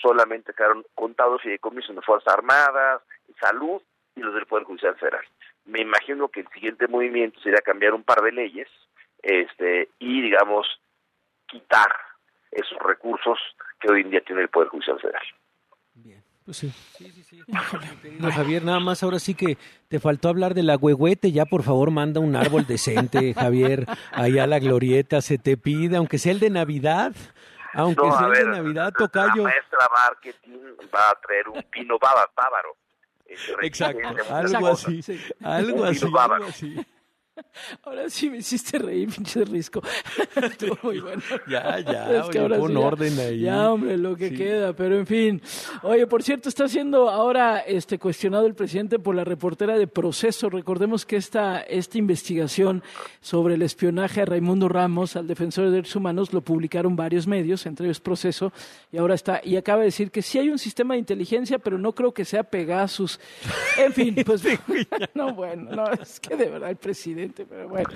solamente quedaron contados fideicomisos de Fuerzas Armadas, Salud y los del Poder Judicial Federal. Me imagino que el siguiente movimiento sería cambiar un par de leyes este y, digamos, quitar esos recursos que hoy en día tiene el Poder Judicial Federal. Pues sí. Sí, sí, sí. Javier, nada más ahora sí que te faltó hablar de la huehuete. Ya, por favor, manda un árbol decente, Javier. Allá a la glorieta se te pide, aunque sea el de Navidad. Aunque sea el de Navidad, tocayo. La maestra marketing va a traer un pino bávaro. Exacto, algo así, algo así, algo así. Ahora sí me hiciste reír, pinche risco. Estuvo muy bueno. Ya, ya, es que ahora pon orden ahí. Ya, hombre, lo que queda, pero en fin. Oye, por cierto, está siendo ahora este cuestionado el presidente por la reportera de Proceso. Recordemos que esta, esta investigación sobre el espionaje a Raimundo Ramos, al defensor de derechos humanos, lo publicaron varios medios, entre ellos Proceso, y ahora está, y acaba de decir que sí hay un sistema de inteligencia, pero no creo que sea Pegasus. En fin, pues, no, bueno, no, es que de verdad el presidente pero bueno.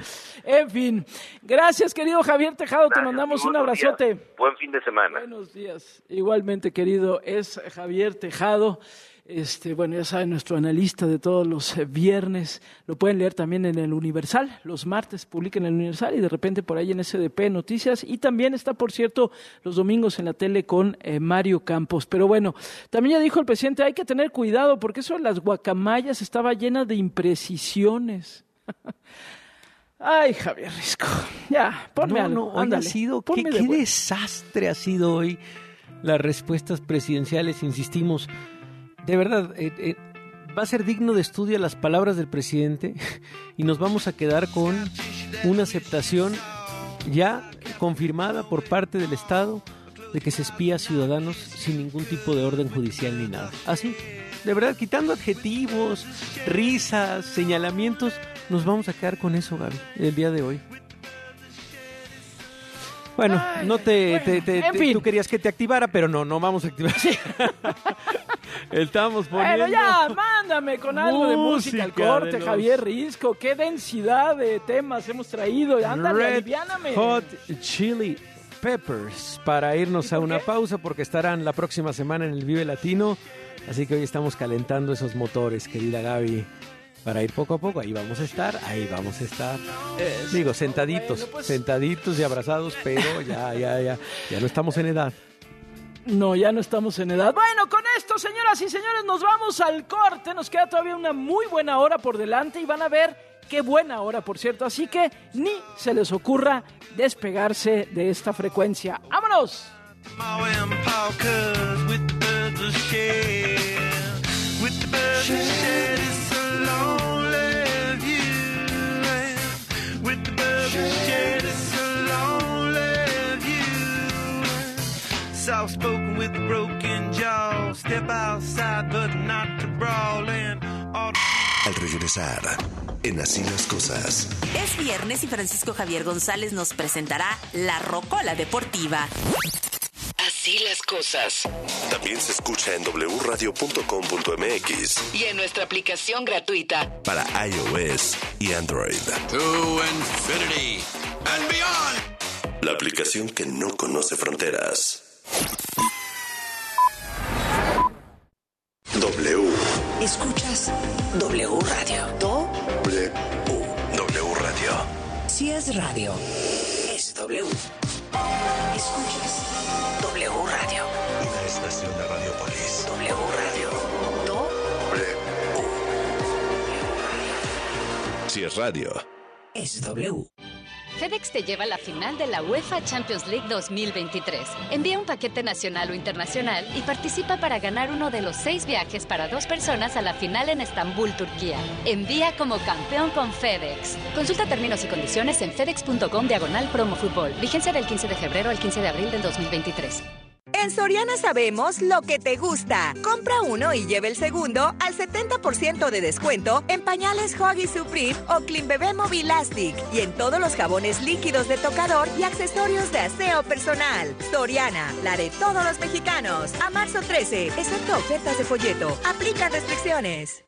En fin, gracias querido Javier Tejado, te mandamos un abrazote. Buen fin de semana. Buenos días. Igualmente querido, es Javier Tejado. Este, bueno, ya saben, nuestro analista de todos los eh, viernes, lo pueden leer también en el Universal, los martes publica en el Universal y de repente por ahí en SDP Noticias y también está, por cierto, los domingos en la tele con eh, Mario Campos. Pero bueno, también ya dijo el presidente, hay que tener cuidado porque eso de las guacamayas estaba llena de imprecisiones. Ay, Javier Risco. Ya, ponme algo. ha sido, qué, desastre ha sido hoy las respuestas presidenciales, insistimos. De verdad, eh, eh, va a ser digno de estudio las palabras del presidente y nos vamos a quedar con una aceptación ya confirmada por parte del Estado de que se espía a ciudadanos sin ningún tipo de orden judicial ni nada. Así, de verdad, quitando adjetivos, risas, señalamientos, nos vamos a quedar con eso, Gaby, el día de hoy. Bueno, no te, tú querías que te activara, pero no, no vamos a activar. Sí. Estamos poniendo. Bueno, ya, mándame con algo de música al corte, Javier Risco. Qué densidad de temas hemos traído. Ándale, Red Hot Chili Peppers para irnos a una pausa porque estarán la próxima semana en el Vive Latino. Así que hoy estamos calentando esos motores, querida Gaby para ir poco a poco. Ahí vamos a estar, ahí vamos a estar. Digo, sentaditos, pues. sentaditos y abrazados, pero ya, ya, ya, ya no estamos en edad. No, ya no estamos en edad. Bueno, con esto, señoras y señores, nos vamos al corte. Nos queda todavía una muy buena hora por delante y van a ver qué buena hora, por cierto. Así que ni se les ocurra despegarse de esta frecuencia. ¡Vámonos! soft spoken with broken jaw. Step outside, but not to brawl and Al regresar, en Así las Cosas. Es viernes y Francisco Javier González nos presentará La Rocola Deportiva. Así las cosas. También se escucha en wradio.com.mx y en nuestra aplicación gratuita para iOS y Android. To infinity and beyond. La aplicación que no conoce fronteras. W. Escuchas W Radio. Si es radio, es W. Escuchas W Radio. Una estación de Radiopolis. W Radio. W. Si es radio es W. FedEx te lleva a la final de la UEFA Champions League 2023. Envía un paquete nacional o internacional y participa para ganar uno de los seis viajes para dos personas a la final en Estambul, Turquía. Envía como campeón con FedEx. Consulta términos y condiciones en fedex.com diagonal promo fútbol. Vigencia del 15 de febrero al 15 de abril del 2023. En Soriana sabemos lo que te gusta. Compra uno y lleve el segundo al 70% de descuento en pañales Huggy Supreme o Clean Bebé Mobilastic y en todos los jabones líquidos de tocador y accesorios de aseo personal. Soriana, la de todos los mexicanos. A marzo 13, excepto ofertas de folleto. Aplican restricciones.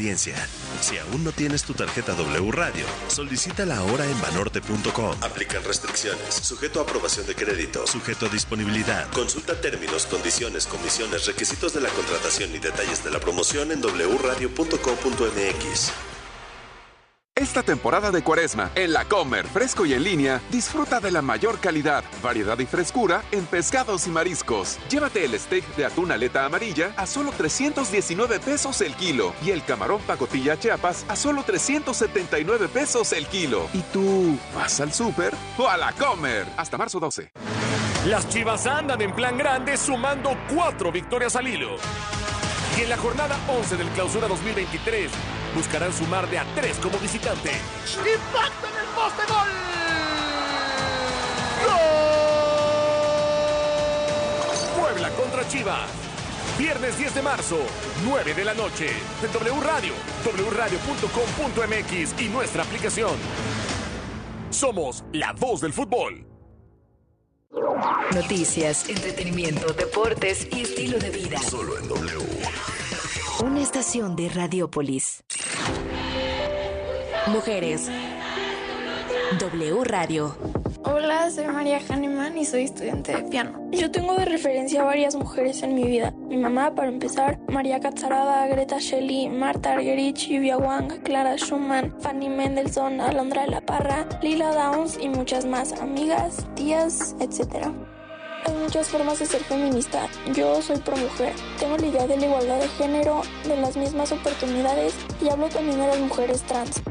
si aún no tienes tu tarjeta W Radio, solicítala ahora en banorte.com. Aplican restricciones, sujeto a aprobación de crédito, sujeto a disponibilidad. Consulta términos, condiciones, comisiones, requisitos de la contratación y detalles de la promoción en wradio.com.mx. Esta temporada de cuaresma, en la Comer, fresco y en línea, disfruta de la mayor calidad, variedad y frescura en pescados y mariscos. Llévate el steak de atún aleta amarilla a solo 319 pesos el kilo y el camarón pacotilla chiapas a solo 379 pesos el kilo. ¿Y tú vas al súper o a la Comer? Hasta marzo 12. Las Chivas andan en plan grande sumando cuatro victorias al hilo. Y en la jornada 11 del Clausura 2023 buscarán sumar de a tres como visitante. ¡Impacto en el poste gol! ¡Gol! Puebla contra Chivas. Viernes 10 de marzo, 9 de la noche, en W Radio, wradio.com.mx y nuestra aplicación. Somos la voz del fútbol. Noticias, entretenimiento, deportes y estilo de vida. Solo en W. Una estación de Radiopolis. Mujeres. W Radio. Hola, soy María Hahnemann y soy estudiante de piano. Yo tengo de referencia a varias mujeres en mi vida. Mi mamá, para empezar, María Catzarada, Greta Shelley, Marta Argerich, Yuvia Wang, Clara Schumann, Fanny Mendelssohn, Alondra de la Parra, Lila Downs y muchas más, amigas, tías, etc. Hay muchas formas de ser feminista. Yo soy pro mujer. Tengo la idea de la igualdad de género, de las mismas oportunidades y hablo también de las mujeres trans.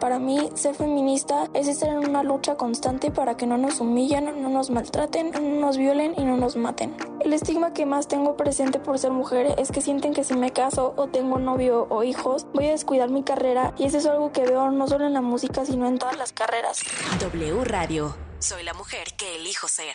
Para mí, ser feminista es estar en una lucha constante para que no nos humillen, no nos maltraten, no nos violen y no nos maten. El estigma que más tengo presente por ser mujer es que sienten que si me caso o tengo novio o hijos, voy a descuidar mi carrera y eso es algo que veo no solo en la música, sino en todas las carreras. W Radio. Soy la mujer que elijo ser.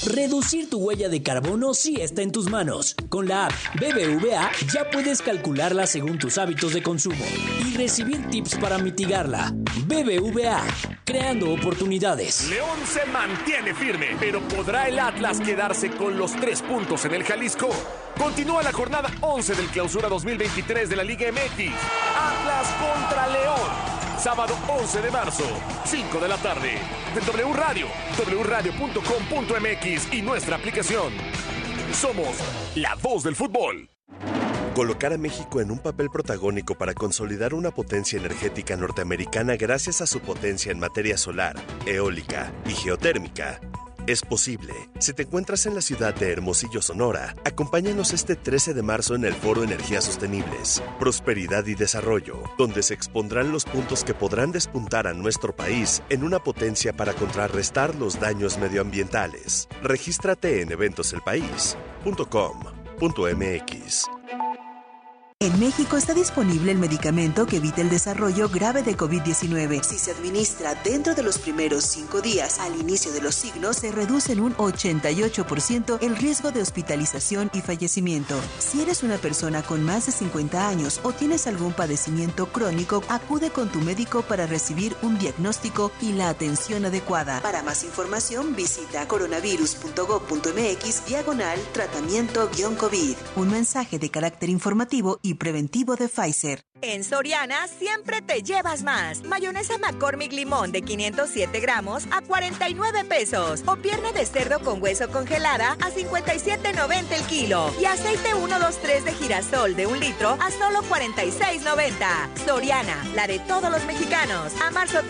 Reducir tu huella de carbono sí está en tus manos. Con la app BBVA ya puedes calcularla según tus hábitos de consumo y recibir tips para mitigarla. BBVA, creando oportunidades. León se mantiene firme, pero ¿podrá el Atlas quedarse con los tres puntos en el Jalisco? Continúa la jornada 11 del clausura 2023 de la Liga MX. Atlas contra León. Sábado 11 de marzo, 5 de la tarde. De W Radio, wradio.com.mx y nuestra aplicación. Somos la voz del fútbol. Colocar a México en un papel protagónico para consolidar una potencia energética norteamericana gracias a su potencia en materia solar, eólica y geotérmica es posible. Si te encuentras en la ciudad de Hermosillo, Sonora, acompáñanos este 13 de marzo en el Foro Energías Sostenibles, Prosperidad y Desarrollo, donde se expondrán los puntos que podrán despuntar a nuestro país en una potencia para contrarrestar los daños medioambientales. Regístrate en eventoselpaís.com.mx. En México está disponible el medicamento que evita el desarrollo grave de COVID-19. Si se administra dentro de los primeros cinco días al inicio de los signos, se reduce en un 88% el riesgo de hospitalización y fallecimiento. Si eres una persona con más de 50 años o tienes algún padecimiento crónico, acude con tu médico para recibir un diagnóstico y la atención adecuada. Para más información, visita coronavirus.gov.mx diagonal tratamiento-COVID. Un mensaje de carácter informativo preventivo de Pfizer. En Soriana siempre te llevas más. Mayonesa McCormick Limón de 507 gramos a 49 pesos. O pierna de cerdo con hueso congelada a 57.90 el kilo. Y aceite 123 de girasol de un litro a solo 46.90. Soriana, la de todos los mexicanos. A marzo